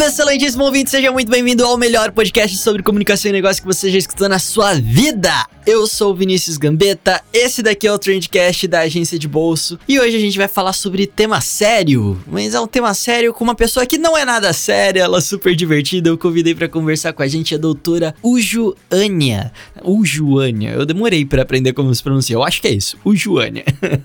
Excelentíssimo ouvinte! Seja muito bem-vindo ao melhor podcast sobre comunicação e negócio que você já escutou na sua vida! Eu sou o Vinícius Gambetta, esse daqui é o Trendcast da agência de bolso e hoje a gente vai falar sobre tema sério, mas é um tema sério com uma pessoa que não é nada séria, ela é super divertida. Eu convidei para conversar com a gente a doutora Ujuânia. Ujuânia, eu demorei para aprender como se pronuncia, eu acho que é isso, Ujuânia.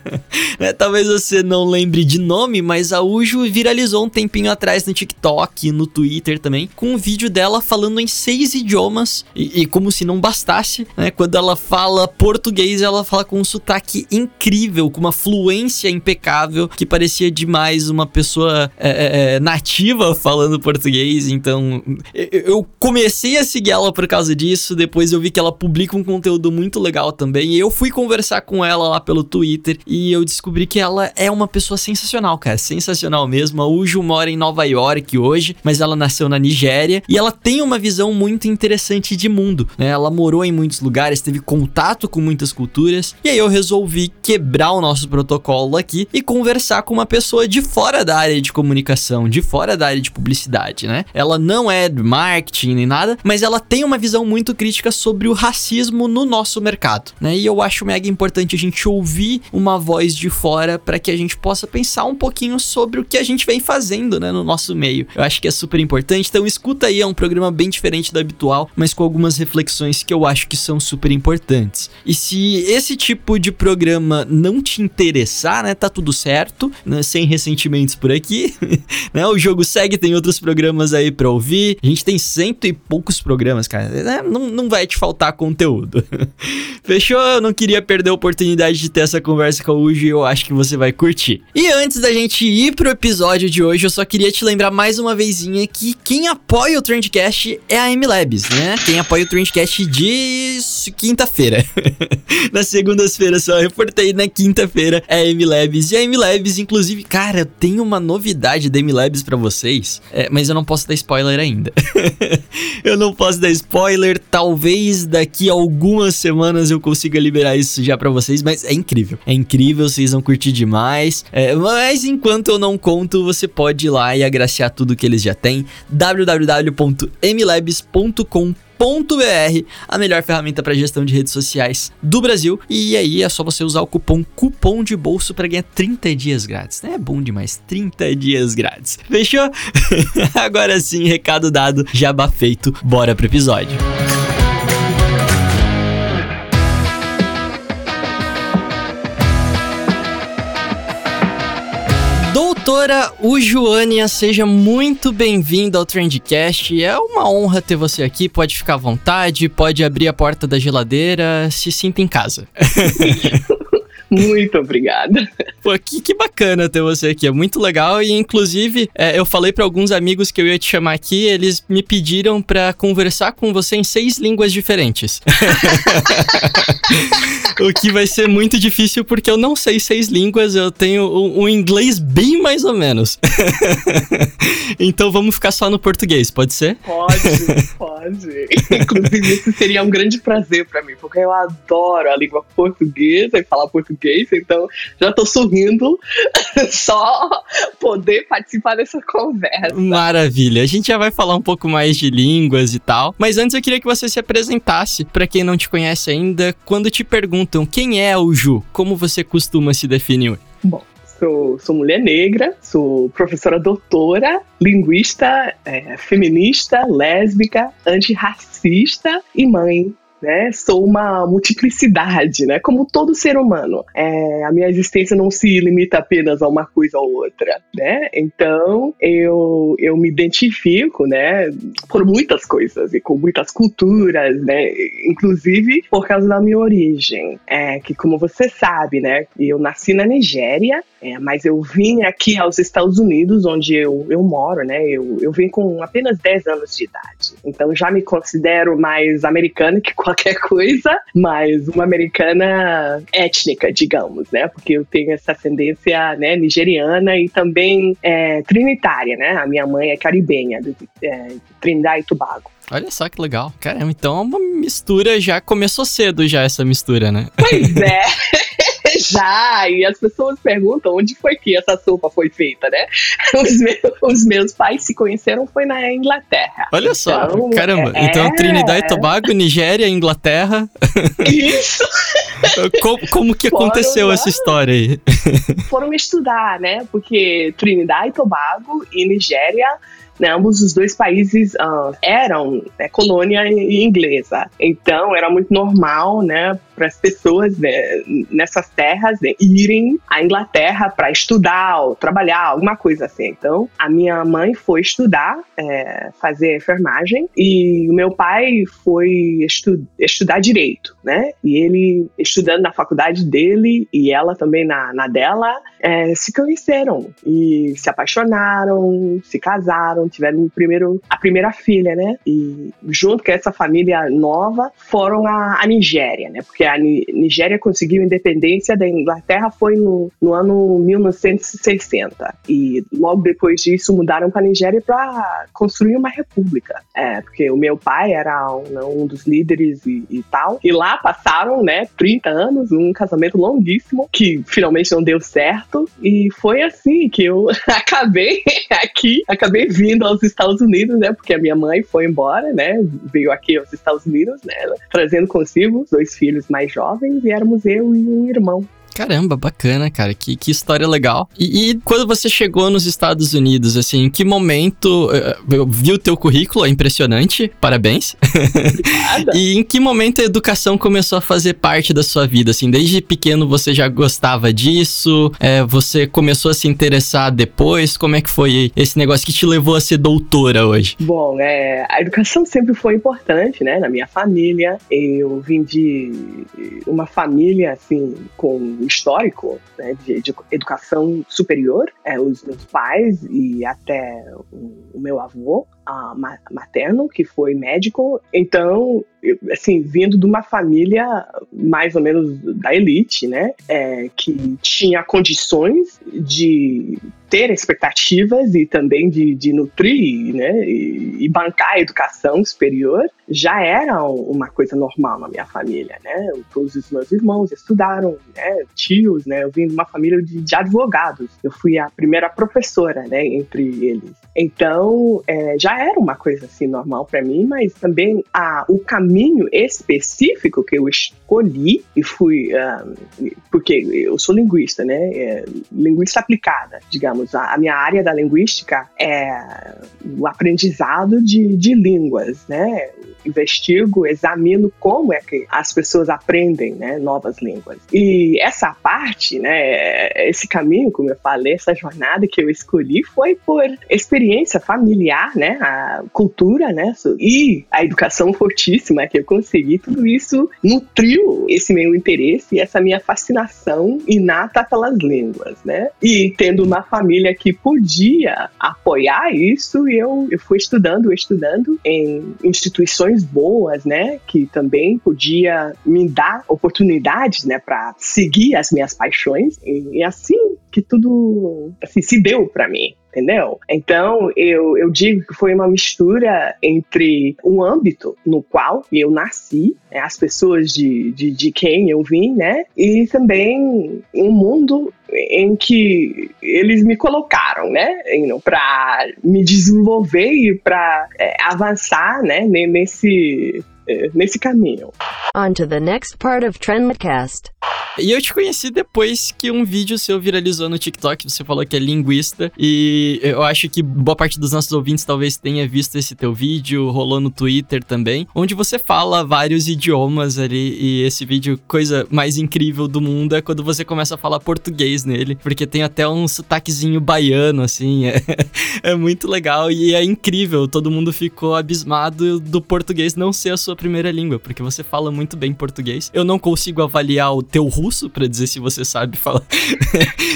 é, talvez você não lembre de nome, mas a Uju viralizou um tempinho atrás no TikTok, no Twitter também, com um vídeo dela falando em seis idiomas e, e como se não bastasse, né? Quando ela fala português, ela fala com um sotaque incrível, com uma fluência impecável, que parecia demais uma pessoa é, é, é nativa falando português. Então, eu comecei a seguir ela por causa disso. Depois eu vi que ela publica um conteúdo muito legal também. E eu fui conversar com ela lá pelo Twitter e eu descobri que ela é uma pessoa sensacional, cara. Sensacional mesmo. A Uju mora em Nova York hoje, mas ela nasceu na Nigéria e ela tem uma visão muito interessante de mundo. Né? Ela morou em muitos lugares, teve contato com muitas culturas. E aí eu resolvi quebrar o nosso protocolo aqui e conversar com uma pessoa de fora da área de comunicação, de fora da área de publicidade, né? Ela não é marketing nem nada, mas ela tem uma visão muito crítica sobre o racismo no nosso mercado, né? E eu acho mega importante a gente ouvir uma voz de fora para que a gente possa pensar um pouquinho sobre o que a gente vem fazendo, né, no nosso meio. Eu acho que é super importante. Então escuta aí, é um programa bem diferente do habitual, mas com algumas reflexões que eu acho que são super importantes. E se esse tipo de programa não te interessar, né, tá tudo certo, né, sem ressentimentos por aqui, né, o jogo segue, tem outros programas aí pra ouvir, a gente tem cento e poucos programas, cara, né, não, não vai te faltar conteúdo. Fechou? Eu não queria perder a oportunidade de ter essa conversa com o Uji e eu acho que você vai curtir. E antes da gente ir pro episódio de hoje, eu só queria te lembrar mais uma vezinha que quem apoia o Trendcast é a M-Labs, né? Quem apoia o Trendcast de quinta quinta-feira. Nas segundas-feiras só reportei na quinta-feira é a M-Labs. E a M-Labs, inclusive, cara, eu tenho uma novidade da M-Labs pra vocês, é, mas eu não posso dar spoiler ainda. eu não posso dar spoiler, talvez daqui algumas semanas eu consiga liberar isso já pra vocês, mas é incrível. É incrível, vocês vão curtir demais. É, mas enquanto eu não conto, você pode ir lá e agraciar tudo que eles já têm. www.mlabs.com.br br a melhor ferramenta para gestão de redes sociais do Brasil. E aí é só você usar o cupom cupom de bolso para ganhar 30 dias grátis. É bom demais, 30 dias grátis. Fechou? Agora sim, recado dado, jabá feito. Bora pro episódio. Doutora Ujuânia, seja muito bem-vinda ao Trendcast. É uma honra ter você aqui. Pode ficar à vontade, pode abrir a porta da geladeira, se sinta em casa. Muito obrigada. Pô, que, que bacana ter você aqui. É muito legal. E, inclusive, é, eu falei para alguns amigos que eu ia te chamar aqui. Eles me pediram para conversar com você em seis línguas diferentes. o que vai ser muito difícil porque eu não sei seis línguas. Eu tenho um, inglês bem mais ou menos. então vamos ficar só no português, pode ser? Pode, pode. Inclusive, isso seria um grande prazer para mim, porque eu adoro a língua portuguesa e falar português português, então já tô sorrindo só poder participar dessa conversa. Maravilha. A gente já vai falar um pouco mais de línguas e tal, mas antes eu queria que você se apresentasse para quem não te conhece ainda. Quando te perguntam quem é o Ju, como você costuma se definir? Bom, Sou, sou, mulher negra, sou professora doutora, linguista, é, feminista, lésbica, antirracista e mãe né? Sou uma multiplicidade, né? Como todo ser humano. É, a minha existência não se limita apenas a uma coisa ou outra, né? Então, eu, eu me identifico, né? Por muitas coisas e com muitas culturas, né? Inclusive por causa da minha origem. É, que como você sabe, né? Eu nasci na Nigéria, é, mas eu vim aqui aos Estados Unidos, onde eu, eu moro, né? Eu, eu vim com apenas 10 anos de idade. Então já me considero mais americana que qualquer coisa, mas uma americana étnica, digamos, né? Porque eu tenho essa ascendência né, nigeriana e também é, trinitária, né? A minha mãe é caribenha, de, é, Trindade e Tobago. Olha só que legal. Caramba, então é uma mistura já começou cedo já essa mistura, né? Pois é. Já, e as pessoas perguntam onde foi que essa sopa foi feita, né? Os meus, os meus pais se conheceram foi na Inglaterra. Olha só, então, caramba. É... Então Trinidad e Tobago, Nigéria, Inglaterra. Isso. como, como, que aconteceu essa história aí? Foram estudar, né? Porque Trinidad e Tobago e Nigéria né, ambos os dois países uh, eram né, colônia inglesa. Então era muito normal, né, para as pessoas né, nessas terras né, irem à Inglaterra para estudar ou trabalhar, alguma coisa assim. Então a minha mãe foi estudar, é, fazer enfermagem e o meu pai foi estu estudar direito, né? E ele estudando na faculdade dele e ela também na, na dela é, se conheceram e se apaixonaram, se casaram tiveram o primeiro, a primeira filha, né? E junto com essa família nova foram a Nigéria, né? Porque a Nigéria conseguiu independência da Inglaterra foi no, no ano 1960 e logo depois disso mudaram para a Nigéria para construir uma república. É, porque o meu pai era um, né, um dos líderes e, e, tal. E lá passaram, né, 30 anos, um casamento longuíssimo que finalmente não deu certo e foi assim que eu acabei aqui, acabei vindo vindo aos Estados Unidos, né? Porque a minha mãe foi embora, né? Veio aqui aos Estados Unidos, né? Trazendo consigo dois filhos mais jovens e éramos eu e um irmão. Caramba, bacana, cara. Que, que história legal. E, e, quando você chegou nos Estados Unidos, assim, em que momento. Eh, eu vi o teu currículo, é impressionante. Parabéns. e em que momento a educação começou a fazer parte da sua vida? Assim, desde pequeno você já gostava disso? É, você começou a se interessar depois? Como é que foi esse negócio que te levou a ser doutora hoje? Bom, é, a educação sempre foi importante, né? Na minha família. Eu vim de uma família, assim, com histórico né, de, de, educação superior, é, os meus pais e até o, o meu avô uh, materno, que foi médico. Então, eu, assim, vindo de uma família mais ou menos da elite, né, é, que tinha condições de ter expectativas e também de, de nutrir né, e, e, bancar a educação superior já era uma coisa normal na minha família, né? Todos os meus irmãos estudaram, né? Tios, né? Eu vim de uma família de, de advogados. Eu fui a primeira professora, né? Entre eles. Então, é, já era uma coisa assim normal para mim, mas também a, o caminho específico que eu escolhi e fui, um, porque eu sou linguista, né? É, linguista aplicada, digamos. A, a, minha área da linguística é o aprendizado de, de línguas, né? Investigo, examino como é que as pessoas aprendem né, novas línguas. E essa parte, né, esse caminho, como eu falei, essa jornada que eu escolhi foi por experiência familiar, né, a cultura, né, e a educação fortíssima que eu consegui. Tudo isso nutriu esse meu interesse e essa minha fascinação inata pelas línguas, né? E tendo uma família que podia apoiar isso, eu, eu fui estudando, estudando em instituições boas, né, que também podia me dar oportunidades, né, para seguir as minhas paixões. E, e assim que tudo assim se deu para mim entendeu? Então, eu, eu digo que foi uma mistura entre um âmbito no qual eu nasci, né, as pessoas de, de, de quem eu vim, né? E também um mundo em que eles me colocaram, né, para me desenvolver e para é, avançar, né, nesse nesse caminho. On to the next part of Trendcast. E eu te conheci depois que um vídeo seu viralizou no TikTok. Você falou que é linguista. E eu acho que boa parte dos nossos ouvintes talvez tenha visto esse teu vídeo. Rolou no Twitter também. Onde você fala vários idiomas ali. E esse vídeo, coisa mais incrível do mundo é quando você começa a falar português nele. Porque tem até um sotaquezinho baiano, assim. É, é muito legal e é incrível. Todo mundo ficou abismado do português não ser a sua primeira língua, porque você fala muito bem português. Eu não consigo avaliar o teu russo para dizer se você sabe falar,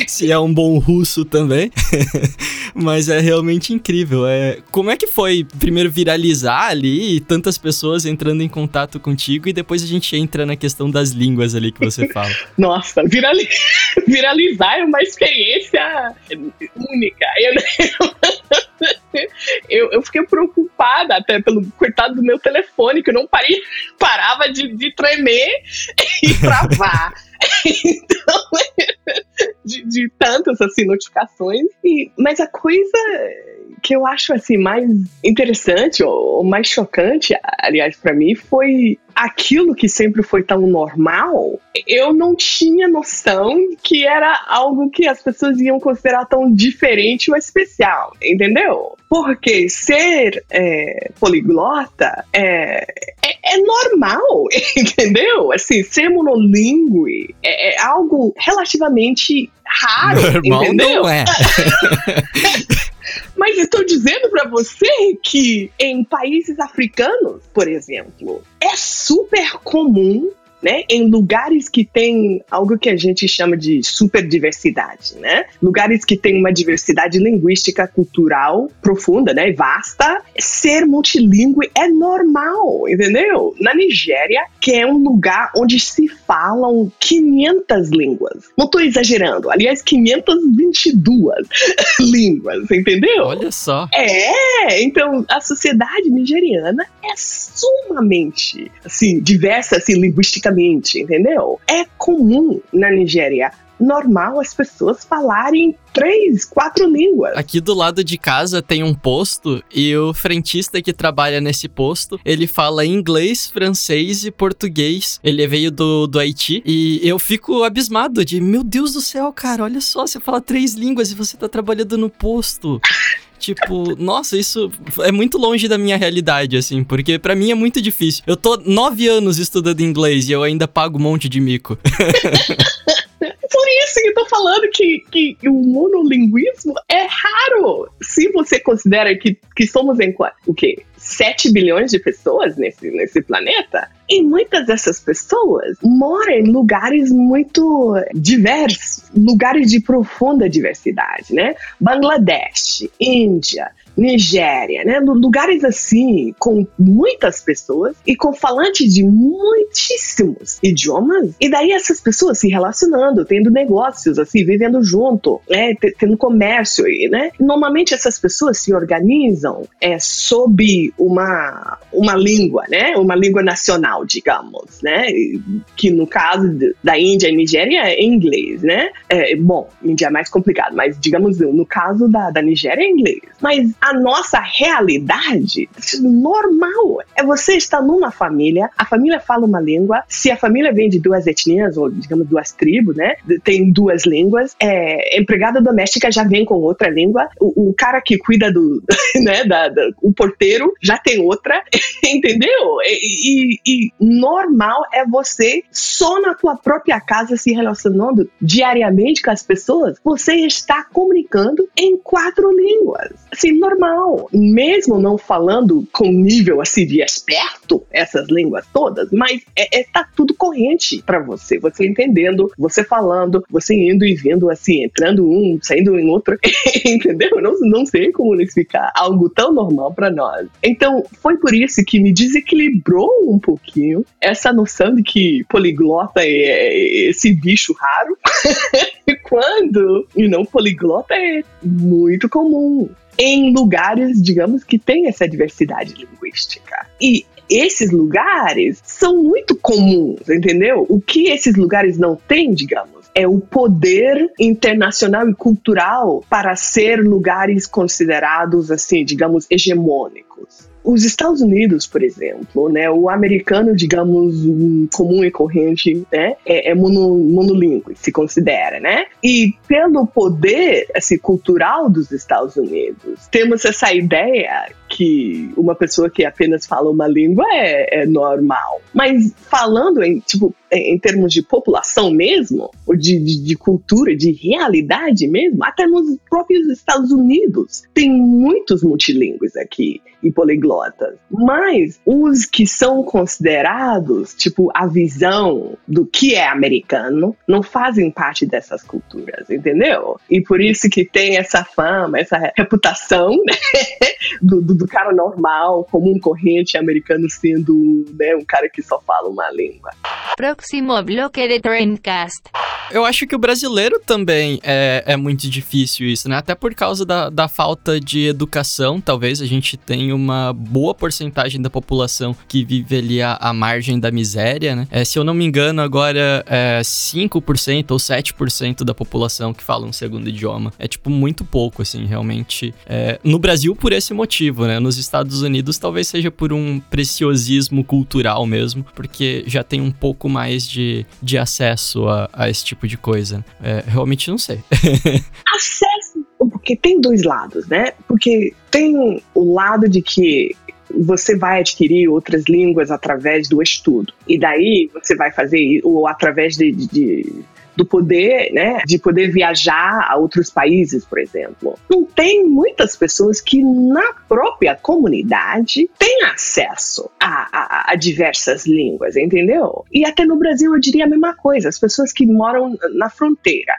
se é um bom russo também. Mas é realmente incrível. É, como é que foi primeiro viralizar ali tantas pessoas entrando em contato contigo e depois a gente entra na questão das línguas ali que você fala? Nossa, virali viralizar é uma experiência única. Eu, eu, eu, fiquei preocupada até pelo coitado do meu telefone, que eu não parei, parava de, de tremer e travar. então, de, de, tantas assim notificações. E, mas a coisa que eu acho assim mais interessante ou mais chocante, aliás, para mim, foi aquilo que sempre foi tão normal, eu não tinha noção que era algo que as pessoas iam considerar tão diferente ou especial, entendeu? Porque ser é, poliglota é, é, é, normal, entendeu? Assim, ser monolíngue é, é algo relativamente raro, normal entendeu? Não é. Mas estou dizendo para você que em países africanos, por exemplo, é super comum né, em lugares que tem algo que a gente chama de superdiversidade, né? Lugares que tem uma diversidade linguística, cultural profunda, né, vasta, ser multilingüe é normal, entendeu? Na Nigéria, que é um lugar onde se falam 500 línguas. Não estou exagerando, aliás, 522 línguas, entendeu? Olha só. É, então a sociedade nigeriana é sumamente assim diversa assim linguisticamente entendeu? É comum na Nigéria normal as pessoas falarem três, quatro línguas. Aqui do lado de casa tem um posto e o frentista que trabalha nesse posto, ele fala inglês, francês e português. Ele veio do, do Haiti e eu fico abismado de, meu Deus do céu, cara, olha só, você fala três línguas e você tá trabalhando no posto. Tipo, nossa, isso é muito longe da minha realidade, assim, porque para mim é muito difícil. Eu tô nove anos estudando inglês e eu ainda pago um monte de mico. Por isso que eu tô falando que, que o monolinguismo é raro. Se você considera que, que somos em o quê? 7 bilhões de pessoas nesse, nesse planeta. E muitas dessas pessoas moram em lugares muito diversos, lugares de profunda diversidade, né? Bangladesh, Índia, Nigéria, né? Lugares assim, com muitas pessoas e com falantes de muitíssimos idiomas. E daí essas pessoas se relacionando, tendo negócios, assim, vivendo junto, né? Tendo comércio, né? Normalmente essas pessoas se organizam é, sob uma, uma língua, né? Uma língua nacional, digamos, né? Que no caso da Índia e Nigéria é inglês, né? É, bom, Índia é mais complicado, mas digamos no caso da, da Nigéria é inglês. Mas a nossa realidade normal é você estar numa família, a família fala uma língua, se a família vem de duas etnias, ou digamos duas tribos, né? Tem duas línguas, é, empregada doméstica já vem com outra língua, o, o cara que cuida do, né, da, da, o porteiro já tem outra, entendeu? E, e, e normal é você só na tua própria casa se relacionando diariamente com as pessoas, você está comunicando em quatro línguas. Assim, normal. Mesmo não falando com nível assim de esperto essas línguas todas, mas é, é tá tudo corrente para você. Você entendendo, você falando, você indo e vindo assim, entrando um, saindo em outro, entendeu? Não, não sei como explicar algo tão normal para nós. Então, foi por isso que me desequilibrou um pouquinho essa noção de que poliglota é esse bicho raro. Quando, e não poliglota é muito comum em lugares, digamos, que tem essa diversidade linguística. E esses lugares são muito comuns, entendeu? O que esses lugares não têm, digamos, é o poder internacional e cultural para ser lugares considerados, assim, digamos, hegemônicos os Estados Unidos, por exemplo, né, o americano, digamos, um comum e corrente, né, é, é mono, monolíngue, se considera, né? E pelo poder assim, cultural dos Estados Unidos, temos essa ideia que uma pessoa que apenas fala uma língua é, é normal. Mas falando em, tipo, em termos de população mesmo, ou de, de, de cultura, de realidade mesmo, até nos próprios Estados Unidos, tem muitos multilingües aqui e poliglotas. Mas os que são considerados, tipo, a visão do que é americano, não fazem parte dessas culturas, entendeu? E por isso que tem essa fama, essa reputação né? do, do, do, cara normal, comum corrente americano sendo né, um cara que só fala uma língua. Próximo bloque de Trendcast. Eu acho que o brasileiro também é, é muito difícil isso, né? Até por causa da, da falta de educação, talvez a gente tenha uma boa porcentagem da população que vive ali à, à margem da miséria, né? É, se eu não me engano, agora é 5% ou 7% da população que fala um segundo idioma. É, tipo, muito pouco, assim, realmente. É, no Brasil, por esse motivo, né? Nos Estados Unidos, talvez seja por um preciosismo cultural mesmo, porque já tem um pouco mais de, de acesso a, a esse tipo de coisa. É, realmente não sei. acesso, porque tem dois lados, né? Porque tem o lado de que você vai adquirir outras línguas através do estudo. E daí você vai fazer, ou através de, de do poder, né, de poder viajar a outros países, por exemplo. Não tem muitas pessoas que na própria comunidade têm acesso a, a, a, diversas línguas, entendeu? E até no Brasil eu diria a mesma coisa. As pessoas que moram na fronteira,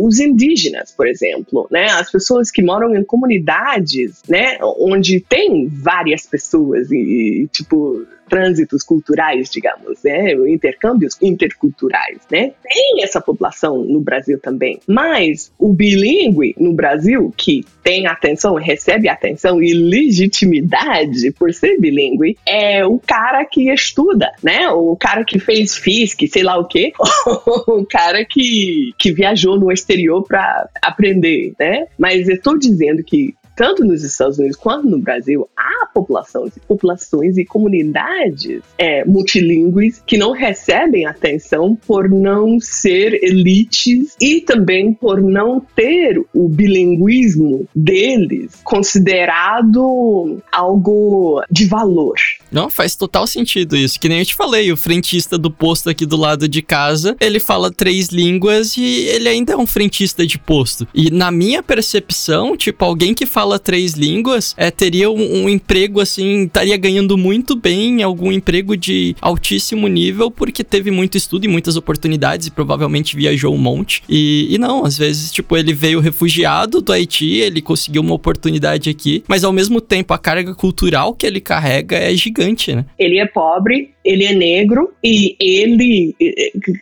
os indígenas, por exemplo, né, as pessoas que moram em comunidades, né, onde tem várias pessoas e, e tipo trânsitos culturais, digamos, né? intercâmbios interculturais, né? Tem essa população no Brasil também, mas o bilíngue no Brasil que tem atenção, recebe atenção e legitimidade por ser bilíngue é o cara que estuda, né? O cara que fez FISC, sei lá o quê, o cara que, que viajou no exterior para aprender, né? Mas eu estou dizendo que tanto nos Estados Unidos quanto no Brasil, há populações, populações e comunidades é, multilingües que não recebem atenção por não ser elites e também por não ter o bilinguismo deles considerado algo de valor. Não, faz total sentido isso. Que nem eu te falei, o frentista do posto aqui do lado de casa, ele fala três línguas e ele ainda é um frentista de posto. E na minha percepção, tipo, alguém que fala três línguas, é, teria um, um, emprego assim, estaria ganhando muito bem, algum emprego de altíssimo nível, porque teve muito estudo e muitas oportunidades e provavelmente viajou um monte. E, e não, às vezes, tipo, ele veio refugiado do Haiti, ele conseguiu uma oportunidade aqui, mas ao mesmo tempo a carga cultural que ele carrega é gigante, né? Ele é pobre, ele é negro e ele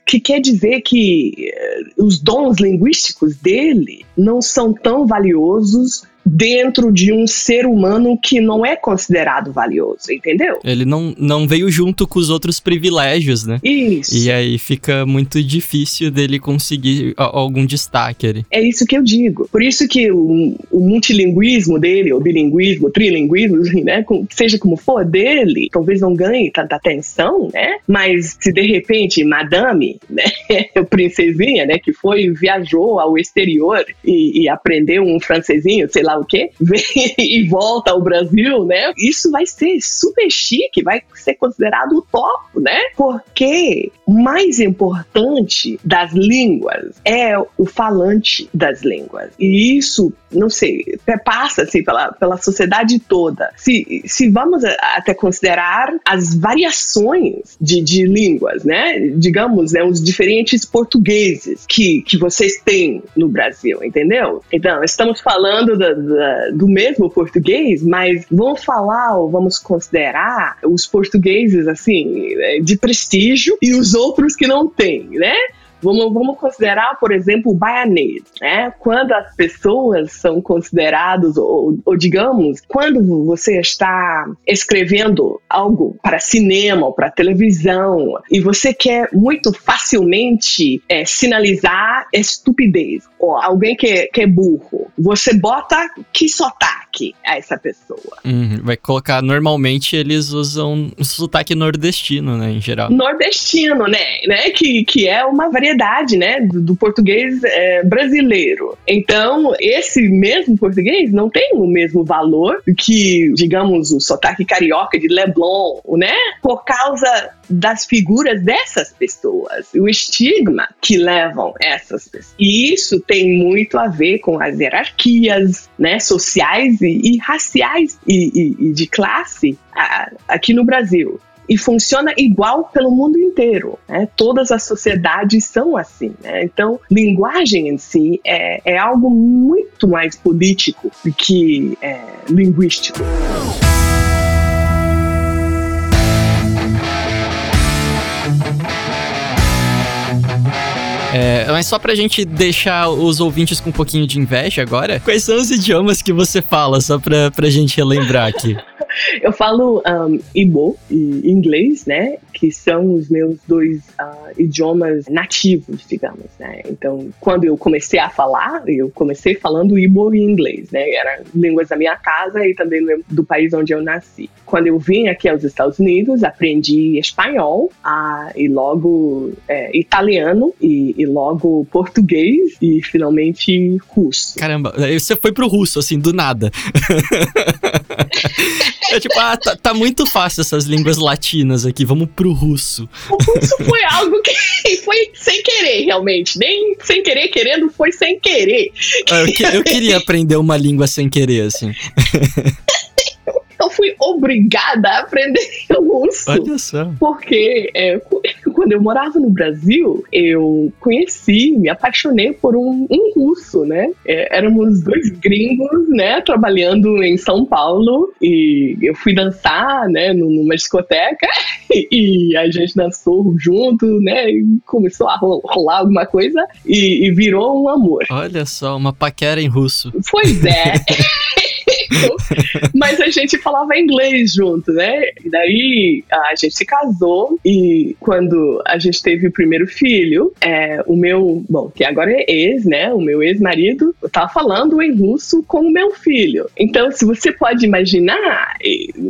que quer dizer que eh, os dons linguísticos dele não são tão valiosos dentro de um ser humano que não é considerado valioso, entendeu? Ele não, não veio junto com os outros privilégios, né? Isso. E aí fica muito difícil dele conseguir algum destaque ali. É isso que eu digo. Por isso que o, o multilinguismo dele, o bilinguismo, trilinguismo, né, seja como for dele, talvez não ganhe tanta atenção, né? Mas se de repente Madame, né, princesinha, né, que foi viajou ao exterior e, e aprendeu um francesinho, sei lá lá o quê, vem e volta ao Brasil, né? Isso vai ser super chique, vai ser considerado o top, né? Porque mais importante das línguas é o falante das línguas. E isso, não sei, passa assim pela, pela sociedade toda. Se, se vamos até considerar as variações de, de línguas, né? Digamos, né, os diferentes portugueses que, que vocês têm no Brasil, entendeu? Então, estamos falando da, do mesmo português, mas vamos falar ou vamos considerar os portugueses, assim, de prestígio e os outros que não têm, né? Vamos, vamos considerar, por exemplo, o baianês, né? Quando as pessoas são consideradas, ou, ou, digamos, quando você está escrevendo algo para cinema ou para televisão e você quer muito facilmente é, sinalizar estupidez, ou alguém que, é, que é burro, você bota que sotaque a essa pessoa. Uhum, vai colocar, normalmente eles usam sotaque nordestino, né, em geral. Nordestino, né, né que, que é uma variedade variedade, né, do, do português é, brasileiro. Então, esse mesmo português não tem o mesmo valor que, digamos, o sotaque carioca de Leblon, né? Por causa das figuras dessas pessoas, o estigma que levam essas pessoas. E isso tem muito a ver com as hierarquias né, sociais e, e raciais e, e, e de classe a, aqui no Brasil e funciona igual pelo mundo inteiro. Né? Todas as sociedades são assim. Né? Então, linguagem em si é, é algo muito mais político do que é, linguístico. É, mas só pra gente deixar os ouvintes com um pouquinho de inveja agora, quais são os idiomas que você fala, só pra, pra gente relembrar aqui? Eu falo um, Igbo e inglês, né? Que são os meus dois uh, idiomas nativos, digamos, né? Então, quando eu comecei a falar, eu comecei falando Igbo e inglês, né? Eram línguas da minha casa e também do país onde eu nasci. Quando eu vim aqui aos Estados Unidos, aprendi espanhol uh, e logo é, italiano e, e logo português e finalmente russo. Caramba, você foi pro russo, assim, do nada. É tipo, ah, tá, tá, muito fácil essas línguas latinas aqui, vamos pro russo. O russo foi algo que foi sem querer, realmente. Nem sem querer, querendo, foi sem querer. Ah, eu, que, eu queria aprender uma língua sem querer, assim. eu fui obrigada a aprender russo. Olha só. Porque é, quando eu morava no Brasil, eu conheci, me apaixonei por um, um russo, né? É, éramos dois gringos, né? Trabalhando em São Paulo e eu fui dançar, né? Numa discoteca e a gente dançou junto, né? E começou a rolar alguma coisa e, e virou um amor. Olha só, uma paquera em russo. Pois é. Mas a gente falava inglês junto, né? E daí a gente se casou e quando a gente teve o primeiro filho, é, o meu, bom, que agora é ex, né? O meu ex-marido, tava falando em russo com o meu filho. Então, se você pode imaginar,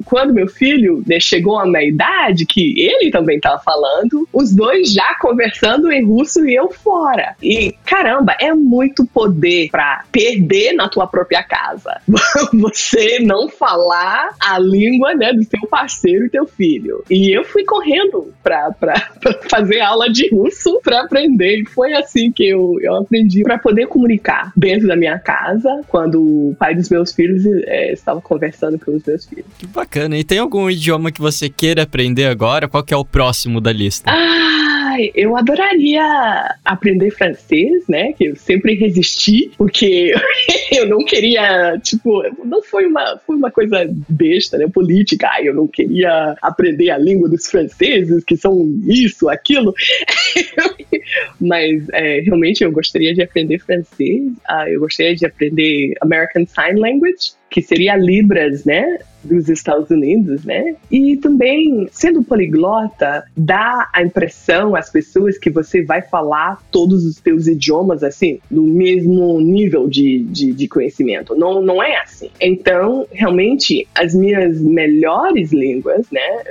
quando meu filho né, chegou a uma idade que ele também tava falando, os dois já conversando em russo e eu fora. E caramba, é muito poder para perder na tua própria casa. você não falar a língua né, do seu parceiro e teu filho. E eu fui correndo pra, pra, pra fazer aula de russo pra aprender. E foi assim que eu, eu aprendi para poder comunicar dentro da minha casa, quando o pai dos meus filhos é, estava conversando com os meus filhos. Que bacana. E tem algum idioma que você queira aprender agora? Qual que é o próximo da lista? Ah, eu adoraria aprender francês, né? Que eu sempre resisti, porque eu não queria, tipo, não foi uma, foi uma coisa besta, né? Política. Ai, eu não queria aprender a língua dos franceses, que são isso, aquilo. Mas é, realmente eu gostaria de aprender francês. Uh, eu gostaria de aprender American Sign Language, que seria Libras, né? dos Estados Unidos, né? E também, sendo poliglota, dá a impressão às pessoas que você vai falar todos os teus idiomas, assim, no mesmo nível de, de, de conhecimento. Não, não é assim. Então, realmente, as minhas melhores línguas, né?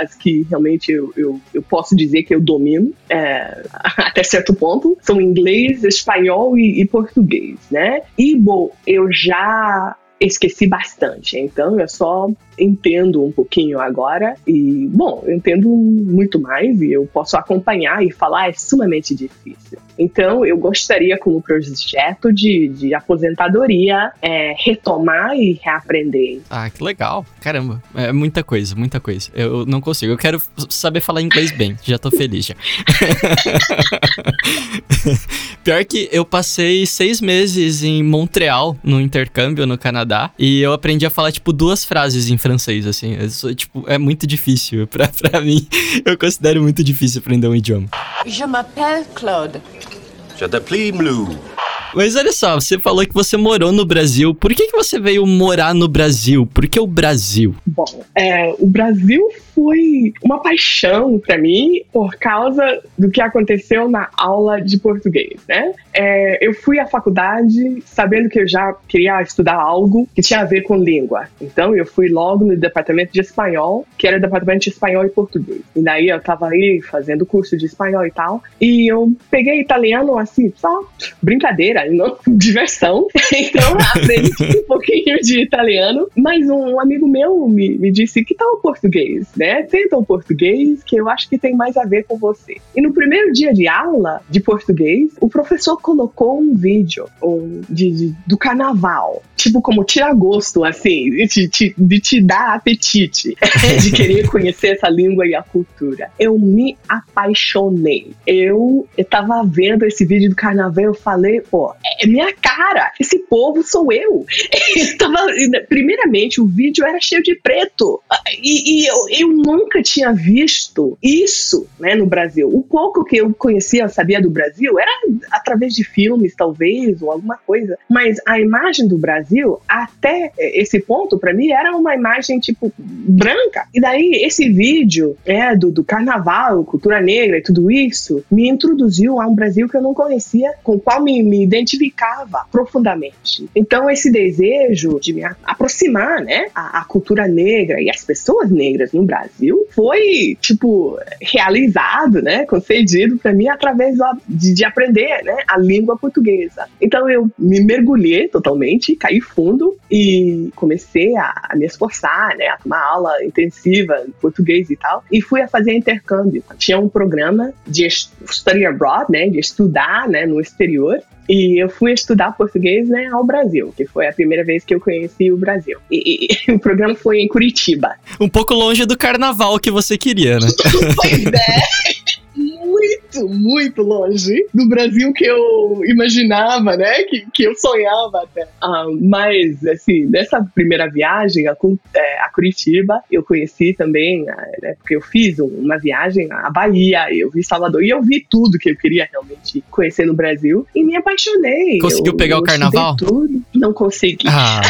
As que realmente eu, eu, eu posso dizer que eu domino, é, até certo ponto, são inglês, espanhol e, e português, né? E, bom, eu já esqueci bastante. Então eu só entendo um pouquinho agora e, bom, eu entendo muito mais e eu posso acompanhar e falar é sumamente difícil. Então eu gostaria, como projeto de, de aposentadoria, é, retomar e reaprender. Ah, que legal. Caramba, é muita coisa, muita coisa. Eu não consigo. Eu quero saber falar inglês bem. Já tô feliz já. Pior que eu passei seis meses em Montreal, no intercâmbio no Canadá, e eu aprendi a falar, tipo, duas frases em francês, assim. É, tipo, é muito difícil. Pra, pra mim, eu considero muito difícil aprender um idioma. Je m'appelle Claude. Je t'appelle Blue. Mas olha só, você falou que você morou no Brasil. Por que, que você veio morar no Brasil? Por que o Brasil? Bom, é, o Brasil foi uma paixão para mim por causa do que aconteceu na aula de português, né? É, eu fui à faculdade sabendo que eu já queria estudar algo que tinha a ver com língua. Então eu fui logo no departamento de espanhol, que era o departamento de espanhol e português. E daí eu tava aí fazendo curso de espanhol e tal. E eu peguei italiano assim, só brincadeira não, diversão. Então, aprendi um pouquinho de italiano. Mas um amigo meu me, me disse: que tal o português, né? Tenta o português, que eu acho que tem mais a ver com você. E no primeiro dia de aula de português, o professor colocou um vídeo um, de, de, do carnaval. Tipo, como tira gosto, assim, de, de, de te dar apetite, de querer conhecer essa língua e a cultura. Eu me apaixonei. Eu, eu tava vendo esse vídeo do carnaval, eu falei, é minha cara, esse povo sou eu. eu tava, primeiramente, o vídeo era cheio de preto. E, e eu, eu nunca tinha visto isso né, no Brasil. O pouco que eu conhecia, sabia do Brasil, era através de filmes, talvez, ou alguma coisa. Mas a imagem do Brasil, até esse ponto, para mim, era uma imagem, tipo, branca. E daí, esse vídeo é, do, do carnaval, cultura negra e tudo isso, me introduziu a um Brasil que eu não conhecia, com qual me, me identificava profundamente. Então, esse desejo de me aproximar, né, a, a cultura negra e as pessoas negras no Brasil foi, tipo, realizado, né, concedido para mim através de, de aprender, né, a língua portuguesa. Então, eu me mergulhei totalmente, caí fundo e comecei a, a me esforçar, né, a tomar aula intensiva em português e tal, e fui a fazer intercâmbio. Tinha um programa de study abroad, né, de estudar, né, no exterior, e eu fui estudar português né, ao Brasil, que foi a primeira vez que eu conheci o Brasil. E, e, o programa foi em Curitiba. Um pouco longe do carnaval que você queria, né? pois é muito, muito longe do Brasil que eu imaginava, né? Que, que eu sonhava até. Ah, mas, assim, nessa primeira viagem a, é, a Curitiba, eu conheci também, né, porque eu fiz uma viagem à Bahia, eu vi Salvador e eu vi tudo que eu queria realmente conhecer no Brasil e me apaixonei. Conseguiu eu, pegar eu o carnaval? Tudo. Não consegui. Ah.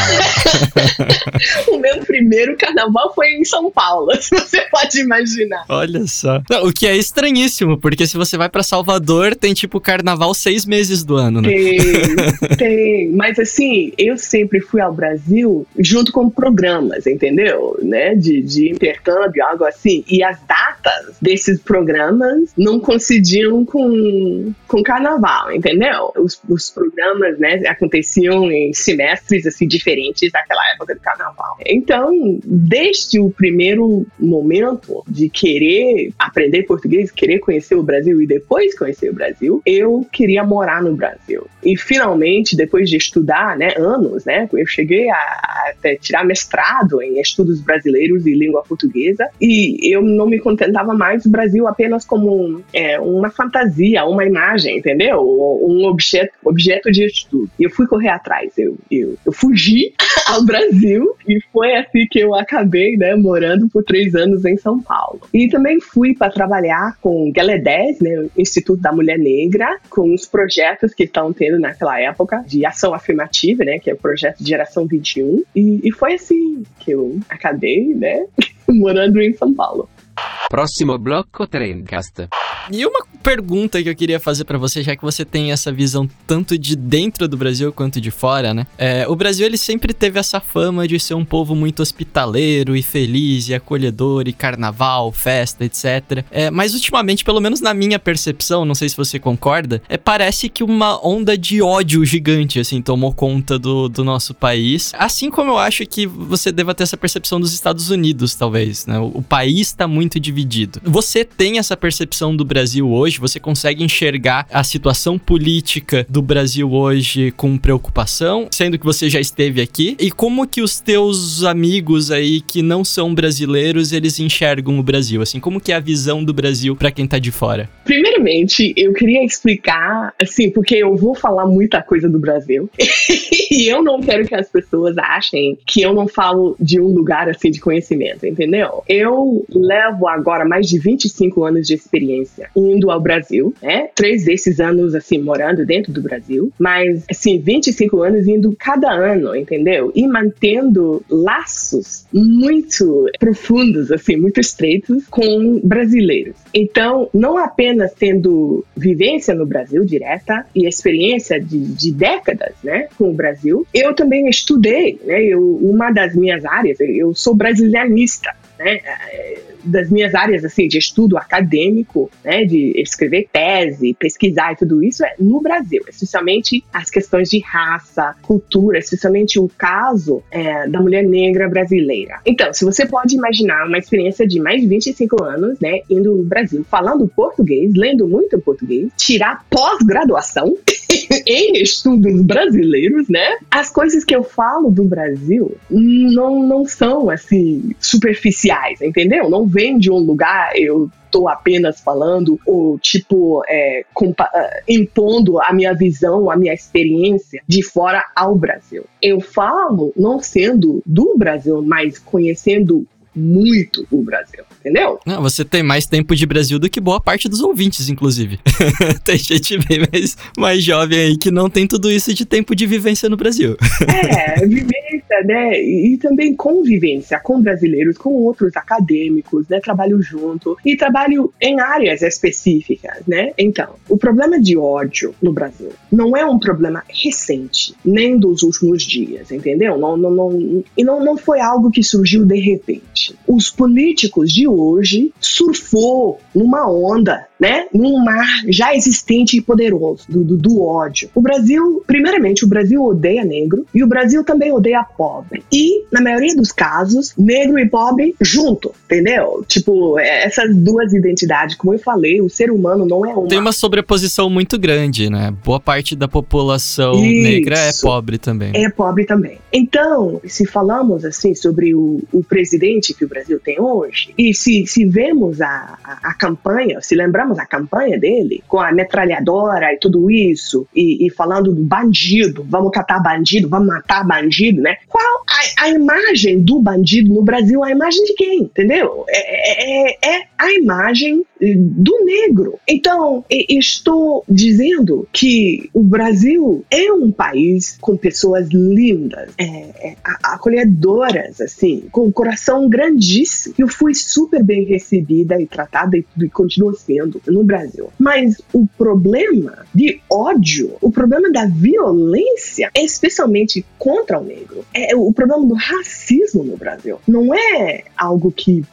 o meu primeiro carnaval foi em São Paulo, se você pode imaginar. Olha só. Não, o que é estranhíssimo, porque se você vai para Salvador, tem tipo carnaval seis meses do ano, né? Tem, tem. Mas assim, eu sempre fui ao Brasil junto com programas, entendeu? Né? De, de intercâmbio, algo assim. E as datas desses programas não coincidiam com, com carnaval, entendeu? Os, os programas, né, aconteciam em semestres assim diferentes daquela época do carnaval. Então, desde o primeiro momento de querer aprender português, querer conhecer o Brasil e depois conhecer o Brasil, eu queria morar no Brasil. E finalmente, depois de estudar, né, anos, né, eu cheguei a, a tirar mestrado em estudos brasileiros e língua portuguesa e eu não me contentava mais do Brasil apenas como é, uma fantasia, uma imagem, entendeu? Um objeto, objeto de estudo. E eu fui correr atrás, eu, eu, eu fugi ao Brasil e foi assim que eu acabei, né, morando por três anos em São Paulo. E também fui para trabalhar com Gale 10, né, Instituto da Mulher Negra, com os projetos que estão tendo naquela época de ação afirmativa, né, que é o projeto de Geração 21. E, e foi assim que eu acabei, né, morando em São Paulo. Próximo bloco Trendcast. E uma pergunta que eu queria fazer para você, já que você tem essa visão tanto de dentro do Brasil quanto de fora, né? É, o Brasil ele sempre teve essa fama de ser um povo muito hospitaleiro e feliz e acolhedor e carnaval, festa, etc. É, mas ultimamente, pelo menos na minha percepção, não sei se você concorda, é parece que uma onda de ódio gigante assim tomou conta do, do nosso país. Assim como eu acho que você deva ter essa percepção dos Estados Unidos, talvez. Né? O, o país está muito dividido. Você tem essa percepção do Brasil hoje? Você consegue enxergar a situação política do Brasil hoje com preocupação, sendo que você já esteve aqui? E como que os teus amigos aí que não são brasileiros, eles enxergam o Brasil? Assim, como que é a visão do Brasil para quem tá de fora? Primeiramente, eu queria explicar, assim, porque eu vou falar muita coisa do Brasil. e eu não quero que as pessoas achem que eu não falo de um lugar assim de conhecimento, entendeu? Eu levo agora mais de 25 anos de experiência indo ao Brasil, né? Três desses anos, assim, morando dentro do Brasil, mas, assim, 25 anos indo cada ano, entendeu? E mantendo laços muito profundos, assim, muito estreitos com brasileiros. Então, não apenas tendo vivência no Brasil direta e experiência de, de décadas, né, com o Brasil, eu também estudei, né? Eu, uma das minhas áreas, eu sou brasilianista, né, das minhas áreas assim de estudo acadêmico, né, de escrever tese, pesquisar e tudo isso é no Brasil, especialmente as questões de raça, cultura, especialmente o caso é, da mulher negra brasileira. Então, se você pode imaginar uma experiência de mais de 25 anos, né, indo no Brasil, falando português, lendo muito português, tirar pós-graduação em estudos brasileiros, né? As coisas que eu falo do Brasil não, não são assim superficiais, entendeu? Não vem de um lugar, eu tô apenas falando ou tipo é, impondo a minha visão, a minha experiência de fora ao Brasil. Eu falo não sendo do Brasil, mas conhecendo muito o Brasil, entendeu? Não, você tem mais tempo de Brasil do que boa parte dos ouvintes, inclusive. tem gente bem mais, mais jovem aí que não tem tudo isso de tempo de vivência no Brasil. é, vivência, né? E também convivência com brasileiros, com outros acadêmicos, né? Trabalho junto e trabalho em áreas específicas, né? Então, o problema de ódio no Brasil não é um problema recente, nem dos últimos dias, entendeu? Não, não, não, e não, não foi algo que surgiu de repente os políticos de hoje surfou numa onda, né? Num mar já existente e poderoso do, do, do, ódio. O Brasil, primeiramente, o Brasil odeia negro e o Brasil também odeia. E, na maioria dos casos, negro e pobre junto, entendeu? Tipo, é, essas duas identidades, como eu falei, o ser humano não é uma. Tem uma sobreposição muito grande, né? Boa parte da população Isso. negra é pobre também. É pobre também. Então, se falamos assim sobre o, o presidente que o Brasil tem hoje. E se, se vemos a, a, a campanha, se lembramos a campanha dele, com a metralhadora e tudo isso, e, e, falando do bandido, vamos catar bandido, vamos matar bandido, né? Qual a, a imagem do bandido no Brasil? A imagem de quem? Entendeu? É, é, é a imagem do negro. Então, estou dizendo que o Brasil é um país com pessoas lindas, é, é, acolhedoras, assim, com o coração grandíssimo. Eu fui super bem recebida e tratada e, e continua sendo no Brasil. Mas o problema de ódio, o problema da violência, especialmente contra o negro, é o problema do racismo no Brasil. Não é algo que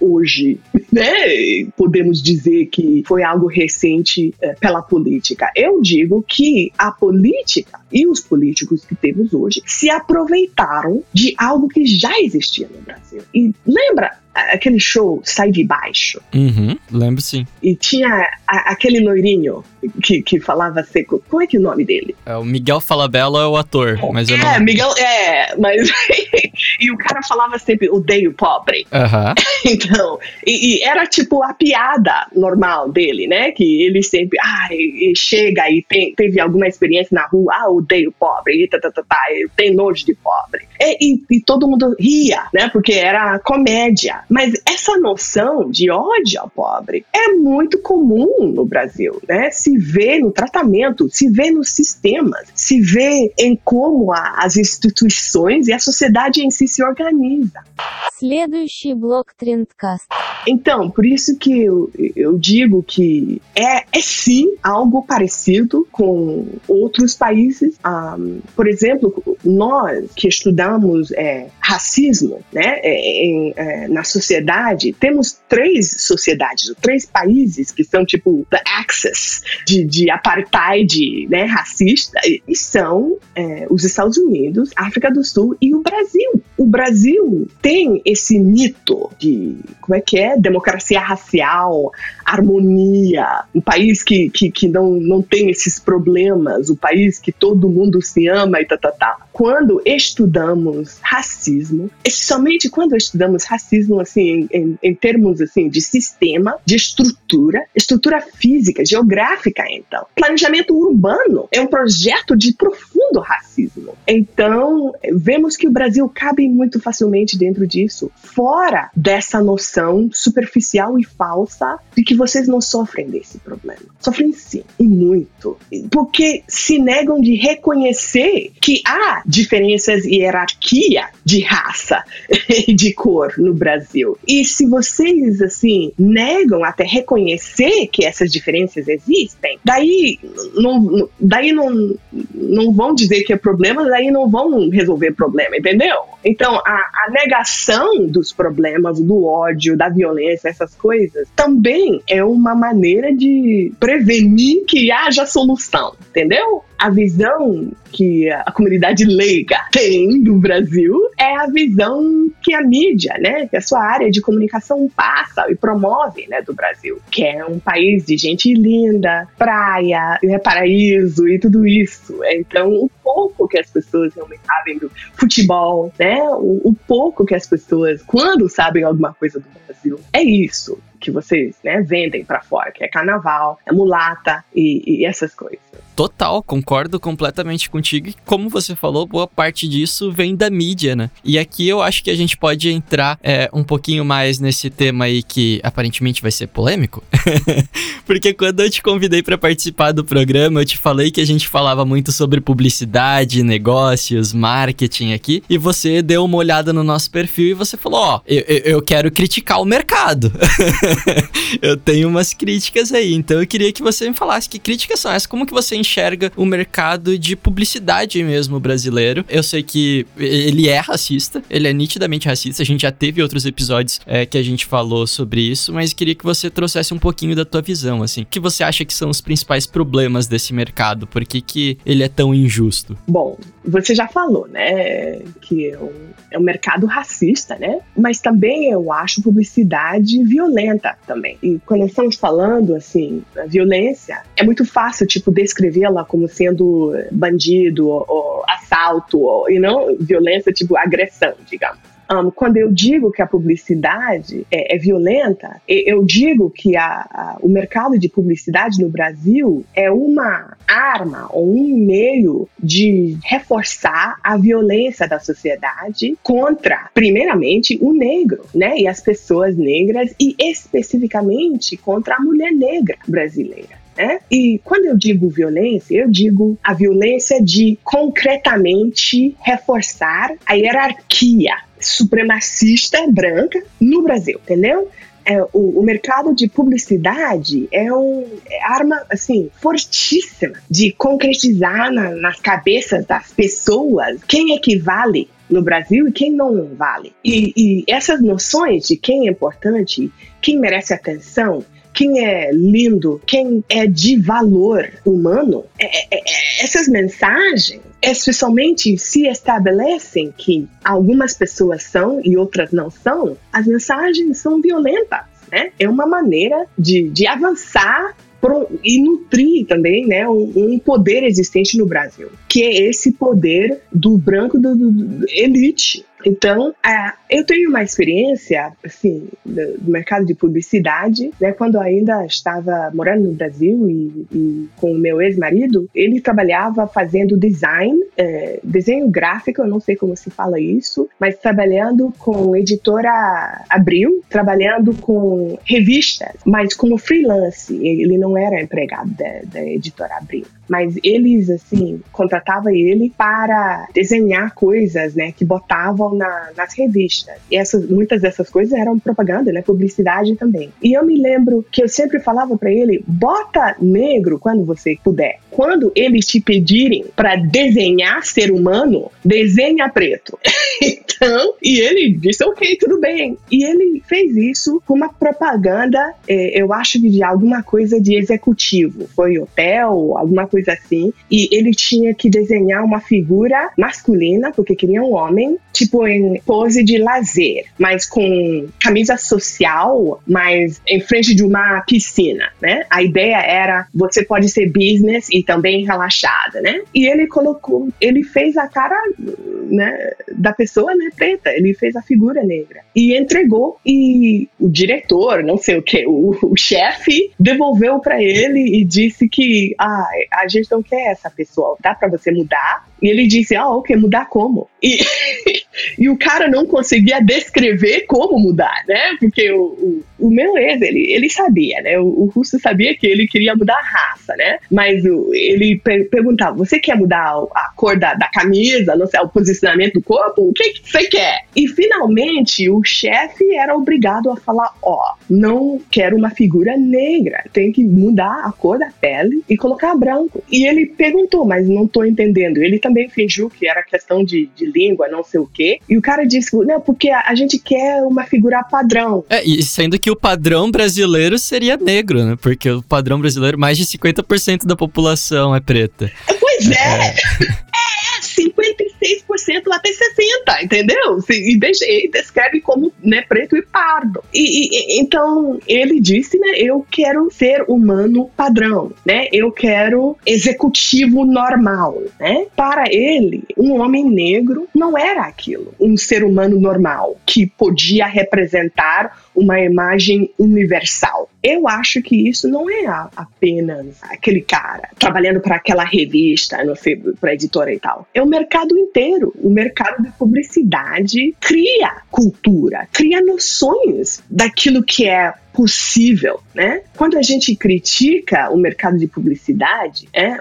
hoje, né? Podemos dizer que foi algo recente é, pela política. Eu digo que a política e os políticos que temos hoje se aproveitaram de algo que já existia no Brasil. E lembra aquele show Sai de Baixo. Uhum, lembro sim. E tinha a, aquele loirinho que, que falava seco. Qual é que é o nome dele? É, o Miguel Falabella é o ator, mas eu é, não... É, Miguel, é, mas... e o cara falava sempre, odeio pobre. Uhum. então, e, e, era tipo a piada normal dele, né? Que ele sempre, ah, e, e chega e tem, teve alguma experiência na rua, ah, odeio pobre, e tá, tá, tá, tá, eu tenho nojo de pobre. E, e, todo mundo ria, né? Porque era comédia. Mas essa noção de ódio ao pobre é muito comum no Brasil, né? Se vê no tratamento, se vê nos sistemas, se vê em como a, as instituições e a sociedade em si se organiza. Следующий блок Trendcast. Então, por isso que eu, eu digo que é, é sim algo parecido com outros países. Um, por exemplo, nós que estudamos é, racismo né, é, em, é, na sociedade, temos três sociedades, três países que são tipo the axis de, de apartheid né, racista, e são é, os Estados Unidos, África do Sul e o Brasil. O Brasil tem esse mito de, como é que é? Democracia racial, harmonia, um país que, que, que não, não tem esses problemas, o um país que todo mundo se ama e tá, tá, tá. Quando estudamos racismo, somente quando estudamos racismo, assim, em, em termos, assim, de sistema, de estrutura, estrutura física, geográfica, então. Planejamento urbano é um projeto de profundo racismo. Então, vemos que o Brasil cabe muito facilmente dentro disso, fora dessa noção superficial e falsa de que vocês não sofrem desse problema. Sofrem sim, e muito. Porque se negam de reconhecer que há diferenças e hierarquia de raça e de cor no Brasil. E se vocês, assim, negam até reconhecer que essas diferenças existem, daí não, daí não, não vão dizer que é problema, daí não vão resolver problema, entendeu? Então, a, a negação dos problemas, do ódio, da violência, essas coisas, também é uma maneira de prevenir que haja solução, entendeu? A visão que a comunidade leiga tem do Brasil é a visão que a mídia, né, que a sua área de comunicação passa e promove, né, do Brasil, que é um país de gente linda, praia, né, paraíso e tudo isso. Então, o pouco que as pessoas realmente sabem do futebol, né, o, o pouco que as pessoas, quando sabem alguma coisa do Brasil, é isso que vocês né, vendem para fora, que é carnaval, é mulata e, e essas coisas. Total, concordo completamente contigo. E como você falou, boa parte disso vem da mídia, né? E aqui eu acho que a gente pode entrar é, um pouquinho mais nesse tema aí que aparentemente vai ser polêmico. Porque quando eu te convidei para participar do programa, eu te falei que a gente falava muito sobre publicidade, negócios, marketing aqui. E você deu uma olhada no nosso perfil e você falou: Ó, oh, eu, eu quero criticar o mercado. eu tenho umas críticas aí. Então eu queria que você me falasse que críticas são essas, como que você enxerga o mercado de publicidade mesmo brasileiro. Eu sei que ele é racista, ele é nitidamente racista. A gente já teve outros episódios é, que a gente falou sobre isso, mas queria que você trouxesse um pouquinho da tua visão, assim. O que você acha que são os principais problemas desse mercado? Por que, que ele é tão injusto? Bom, você já falou, né, que é um, é um mercado racista, né? Mas também eu acho publicidade violenta também. E quando estamos falando, assim, violência, é muito fácil, tipo, descrevê-la como sendo bandido ou, ou assalto, ou, e não violência, tipo, agressão, digamos. Um, quando eu digo que a publicidade é, é violenta, eu digo que a, a, o mercado de publicidade no Brasil é uma arma ou um meio de reforçar a violência da sociedade contra, primeiramente, o negro, né? E as pessoas negras, e especificamente contra a mulher negra brasileira. Né? E quando eu digo violência, eu digo a violência de concretamente reforçar a hierarquia supremacista branca no Brasil, entendeu? É, o, o, mercado de publicidade é uma é arma assim fortíssima de concretizar na, nas cabeças das pessoas quem é que vale no Brasil e quem não vale. E, e essas noções de quem é importante, quem merece atenção, quem é lindo, quem é de valor humano, é, é, é, essas mensagens especialmente se estabelecem que algumas pessoas são e outras não são, as mensagens são violentas. Né? É uma maneira de, de avançar e nutrir também né, um, um, poder existente no Brasil, que é esse poder do branco do, do, do elite, então, é, eu tenho uma experiência, assim, do, do, mercado de publicidade, né? Quando ainda estava morando no Brasil e, e com o meu ex-marido, ele trabalhava fazendo design, é, desenho gráfico, eu não sei como se fala isso, mas trabalhando com editora Abril, trabalhando com revistas, mas como freelance. Ele não era empregado da, da editora Abril mas eles assim contratavam ele para desenhar coisas, né, que botavam na, nas revistas. E essas, muitas dessas coisas eram propaganda, né, publicidade também. E eu me lembro que eu sempre falava para ele: bota negro quando você puder. Quando eles te pedirem para desenhar ser humano, desenha preto. então, e ele disse: ok, tudo bem. E ele fez isso com uma propaganda, eh, eu acho que de alguma coisa de executivo. Foi hotel, alguma coisa assim. E ele tinha que desenhar uma figura masculina, porque queria um homem, tipo em pose de lazer, mas com camisa social, mas em frente de uma piscina, né? A ideia era você pode ser business e também relaxada, né? E ele colocou, ele fez a cara, né, da pessoa, né, preta, ele fez a figura negra e entregou e o diretor, não sei o que, o, o chefe devolveu para ele e disse que ah, a gente não quer essa pessoa, dá para você mudar? E ele disse, ah, ok, mudar como? E, e o cara não conseguia descrever como mudar, né? Porque o, o, o meu ex, ele, ele sabia, né? O, o, russo sabia que ele queria mudar a raça, né? Mas o, ele per perguntava: você quer mudar a cor da, da camisa, não sei, o posicionamento do corpo? O que, que você quer? E finalmente o chefe era obrigado a falar: ó, oh, não quero uma figura negra, tem que mudar a cor da pele e colocar branco. E ele perguntou, mas não tô entendendo. Ele também fingiu que era questão de, de língua, não sei o quê. E o cara disse: não, porque a, a gente quer uma figura padrão. É, e sendo que o padrão brasileiro seria negro, né? Porque o padrão brasileiro, mais de 50% da população é preta. Pois é. é. 56% até 60%, entendeu? E, deixa, descreve como né, preto e pardo. E, e, então ele disse, né? Eu quero ser humano padrão, né? Eu quero executivo normal, né? Para ele, um homem negro não era aquilo, um ser humano normal que podia representar uma imagem universal. Eu acho que isso não é apenas aquele cara trabalhando para aquela revista, não sei, para editora e tal. É o mercado inteiro. O mercado de publicidade cria cultura, cria noções daquilo que é possível, né? Quando a gente critica o mercado de publicidade, é,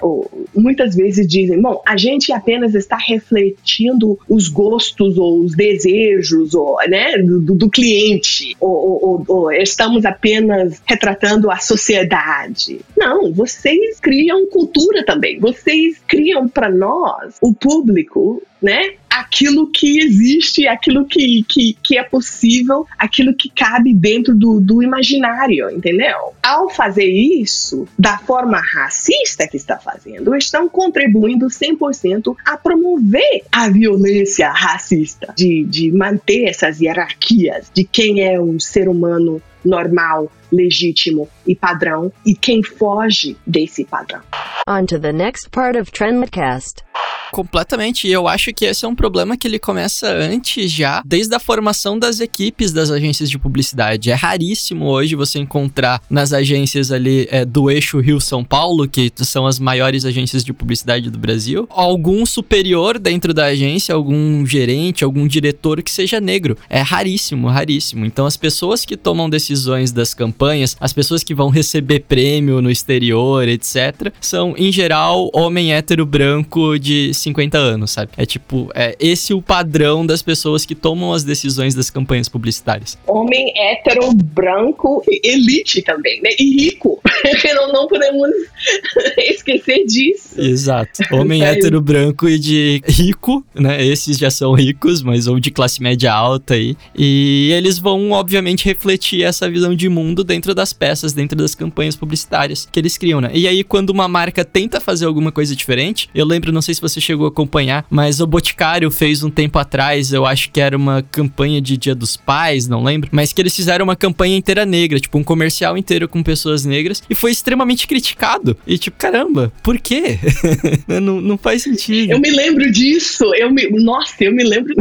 muitas vezes dizem, bom, a gente apenas está refletindo os gostos ou os desejos ou, né, do, do cliente, ou, ou, ou, estamos apenas retratando a sociedade. Não, vocês criam cultura também. Vocês criam para nós, o público, né? Aquilo que existe, aquilo que, que, que é possível, aquilo que cabe dentro do, do imaginário, entendeu? Ao fazer isso, da forma racista que está fazendo, estão contribuindo 100% a promover a violência racista, de, de manter essas hierarquias de quem é um ser humano normal, legítimo e padrão e quem foge desse padrão. On to the next part of Trendcast. Completamente. E eu acho que esse é um problema que ele começa antes já, desde a formação das equipes das agências de publicidade. É raríssimo hoje você encontrar nas agências ali é, do eixo Rio-São Paulo, que são as maiores agências de publicidade do Brasil, algum superior dentro da agência, algum gerente, algum diretor que seja negro. É raríssimo, raríssimo. Então as pessoas que tomam decisões das campanhas, as pessoas que vão receber prêmio no exterior, etc., são, em geral, homem hétero branco de 50 anos, sabe? É tipo, é esse o padrão das pessoas que tomam as decisões das campanhas publicitárias. Homem hétero, branco, elite também, né? E rico. não, não podemos esquecer disso. Exato. Homem é. hétero, branco e de rico, né? Esses já são ricos, mas ou de classe média alta aí. E eles vão, obviamente, refletir essa visão de mundo dentro das peças, dentro das campanhas publicitárias que eles criam, né? E aí, quando uma marca tenta fazer alguma coisa diferente, eu lembro, não sei se você chegou a acompanhar, mas o Boticário fez um tempo atrás, eu acho que era uma campanha de Dia dos Pais, não lembro, mas que eles fizeram uma campanha inteira negra, tipo um comercial inteiro com pessoas negras, e foi extremamente criticado. E tipo, caramba, por quê? não, não faz sentido. Eu me lembro disso, eu me, nossa, eu me lembro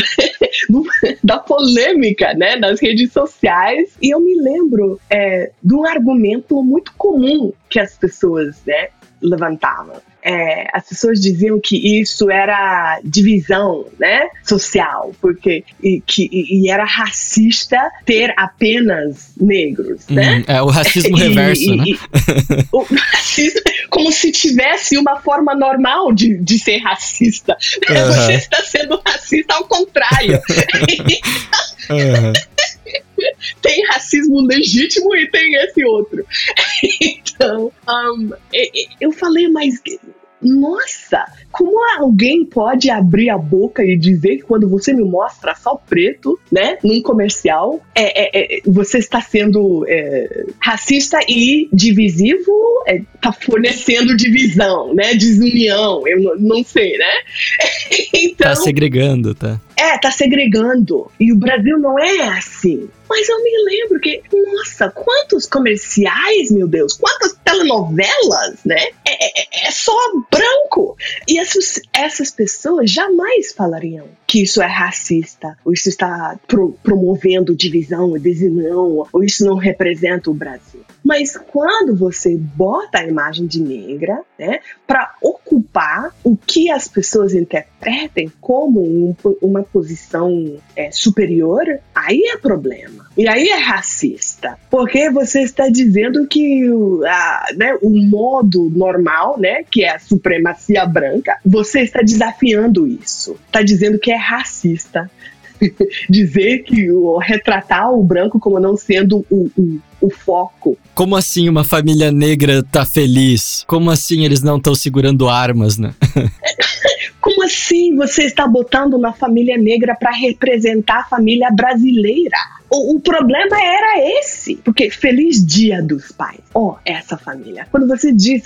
da polêmica, né, nas redes sociais, e eu me lembro é, de um argumento muito comum que as pessoas, né, levantavam é, as pessoas diziam que isso era divisão né, social, porque e, que, e era racista ter apenas negros, hum, né? É o racismo reverso, e, né? E, o racismo, como se tivesse uma forma normal de, de ser racista. Uhum. Você está sendo racista ao contrário. uhum. Tem racismo legítimo e tem esse outro. então, um, eu falei, mas nossa, como alguém pode abrir a boca e dizer que quando você me mostra só preto, né, num comercial, é, é, é você está sendo é, racista e divisivo, está é, fornecendo divisão, né, desunião, eu não, sei, né? então, tá segregando, tá? É, tá segregando. E o Brasil não é assim. Mas eu me lembro que, nossa, quantos comerciais, meu Deus, quantas telenovelas, né? É, é, é só branco. E essas, essas pessoas jamais falariam que isso é racista, ou isso está pro, promovendo divisão, desunião, ou isso não representa o Brasil. Mas quando você bota a imagem de negra, né, para ocupar o que as pessoas interpretem como um, uma posição é, superior, aí é problema. E aí é racista. Porque você está dizendo que o, a, né, o modo normal, né, que é a supremacia branca, você está desafiando isso. Está dizendo que é racista. dizer que o retratar o branco como não sendo o, o, o foco. Como assim uma família negra tá feliz? Como assim eles não estão segurando armas, né? Como assim você está botando uma família negra para representar a família brasileira? O, o, problema era esse, porque feliz dia dos pais. Ó, oh, essa família. Quando você diz,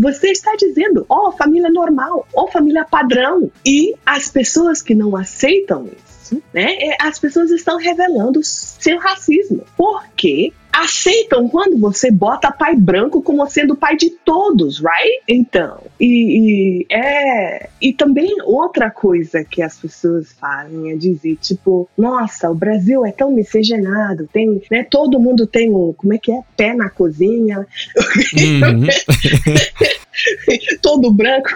você está dizendo, ó, oh, família normal, ó, oh, família padrão. E as pessoas que não aceitam isso né? É, as pessoas estão revelando seu racismo. Porque aceitam quando você bota pai branco como sendo pai de todos, right? Então, e, e, é e também outra coisa que as pessoas fazem é dizer tipo, nossa, o Brasil é tão miscigenado, tem, né? Todo mundo tem um, como é que é, pé na cozinha, uhum. todo branco.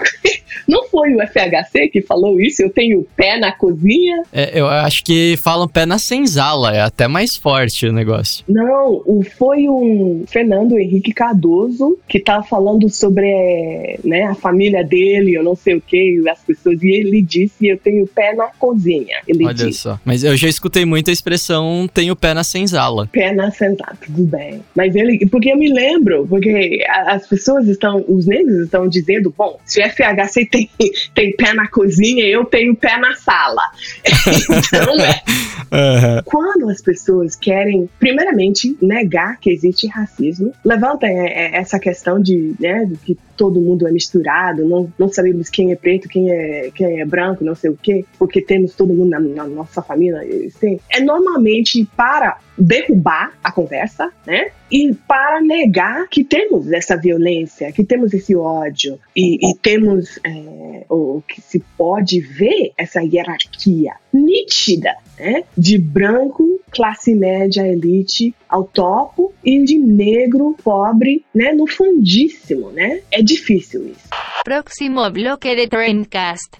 Não foi o FHC que falou isso? Eu tenho pé na cozinha. É, eu acho que falam pé na senzala, é até mais forte o negócio. Não, o, foi um Fernando Henrique Cardoso que estava falando sobre né, a família dele, eu não sei o que, as pessoas, e ele disse: Eu tenho pé na cozinha. Ele Olha disse. só. Mas eu já escutei muito a expressão tenho pé na senzala. Pé na senzala, tudo bem. Mas ele, porque eu me lembro, porque as pessoas estão, os negros estão dizendo: bom, se o FHC tem, tem pé na cozinha, eu tenho pé na sala. então, é. Uhum. Quando as pessoas querem, primeiramente, negar que existe racismo, levanta é, é, essa questão de, né, de que todo mundo é misturado, não, não sabemos quem é preto, quem é, quem é branco, não sei o quê, porque temos todo mundo na, na nossa família. Assim, é normalmente para derrubar a conversa, né? E para negar que temos essa violência, que temos esse ódio e, e temos é, o que se pode ver essa hierarquia nítida, né? De branco, classe média, elite ao topo e de negro, pobre, né? No fundíssimo, né? É difícil isso. Próximo bloque de Trendcast.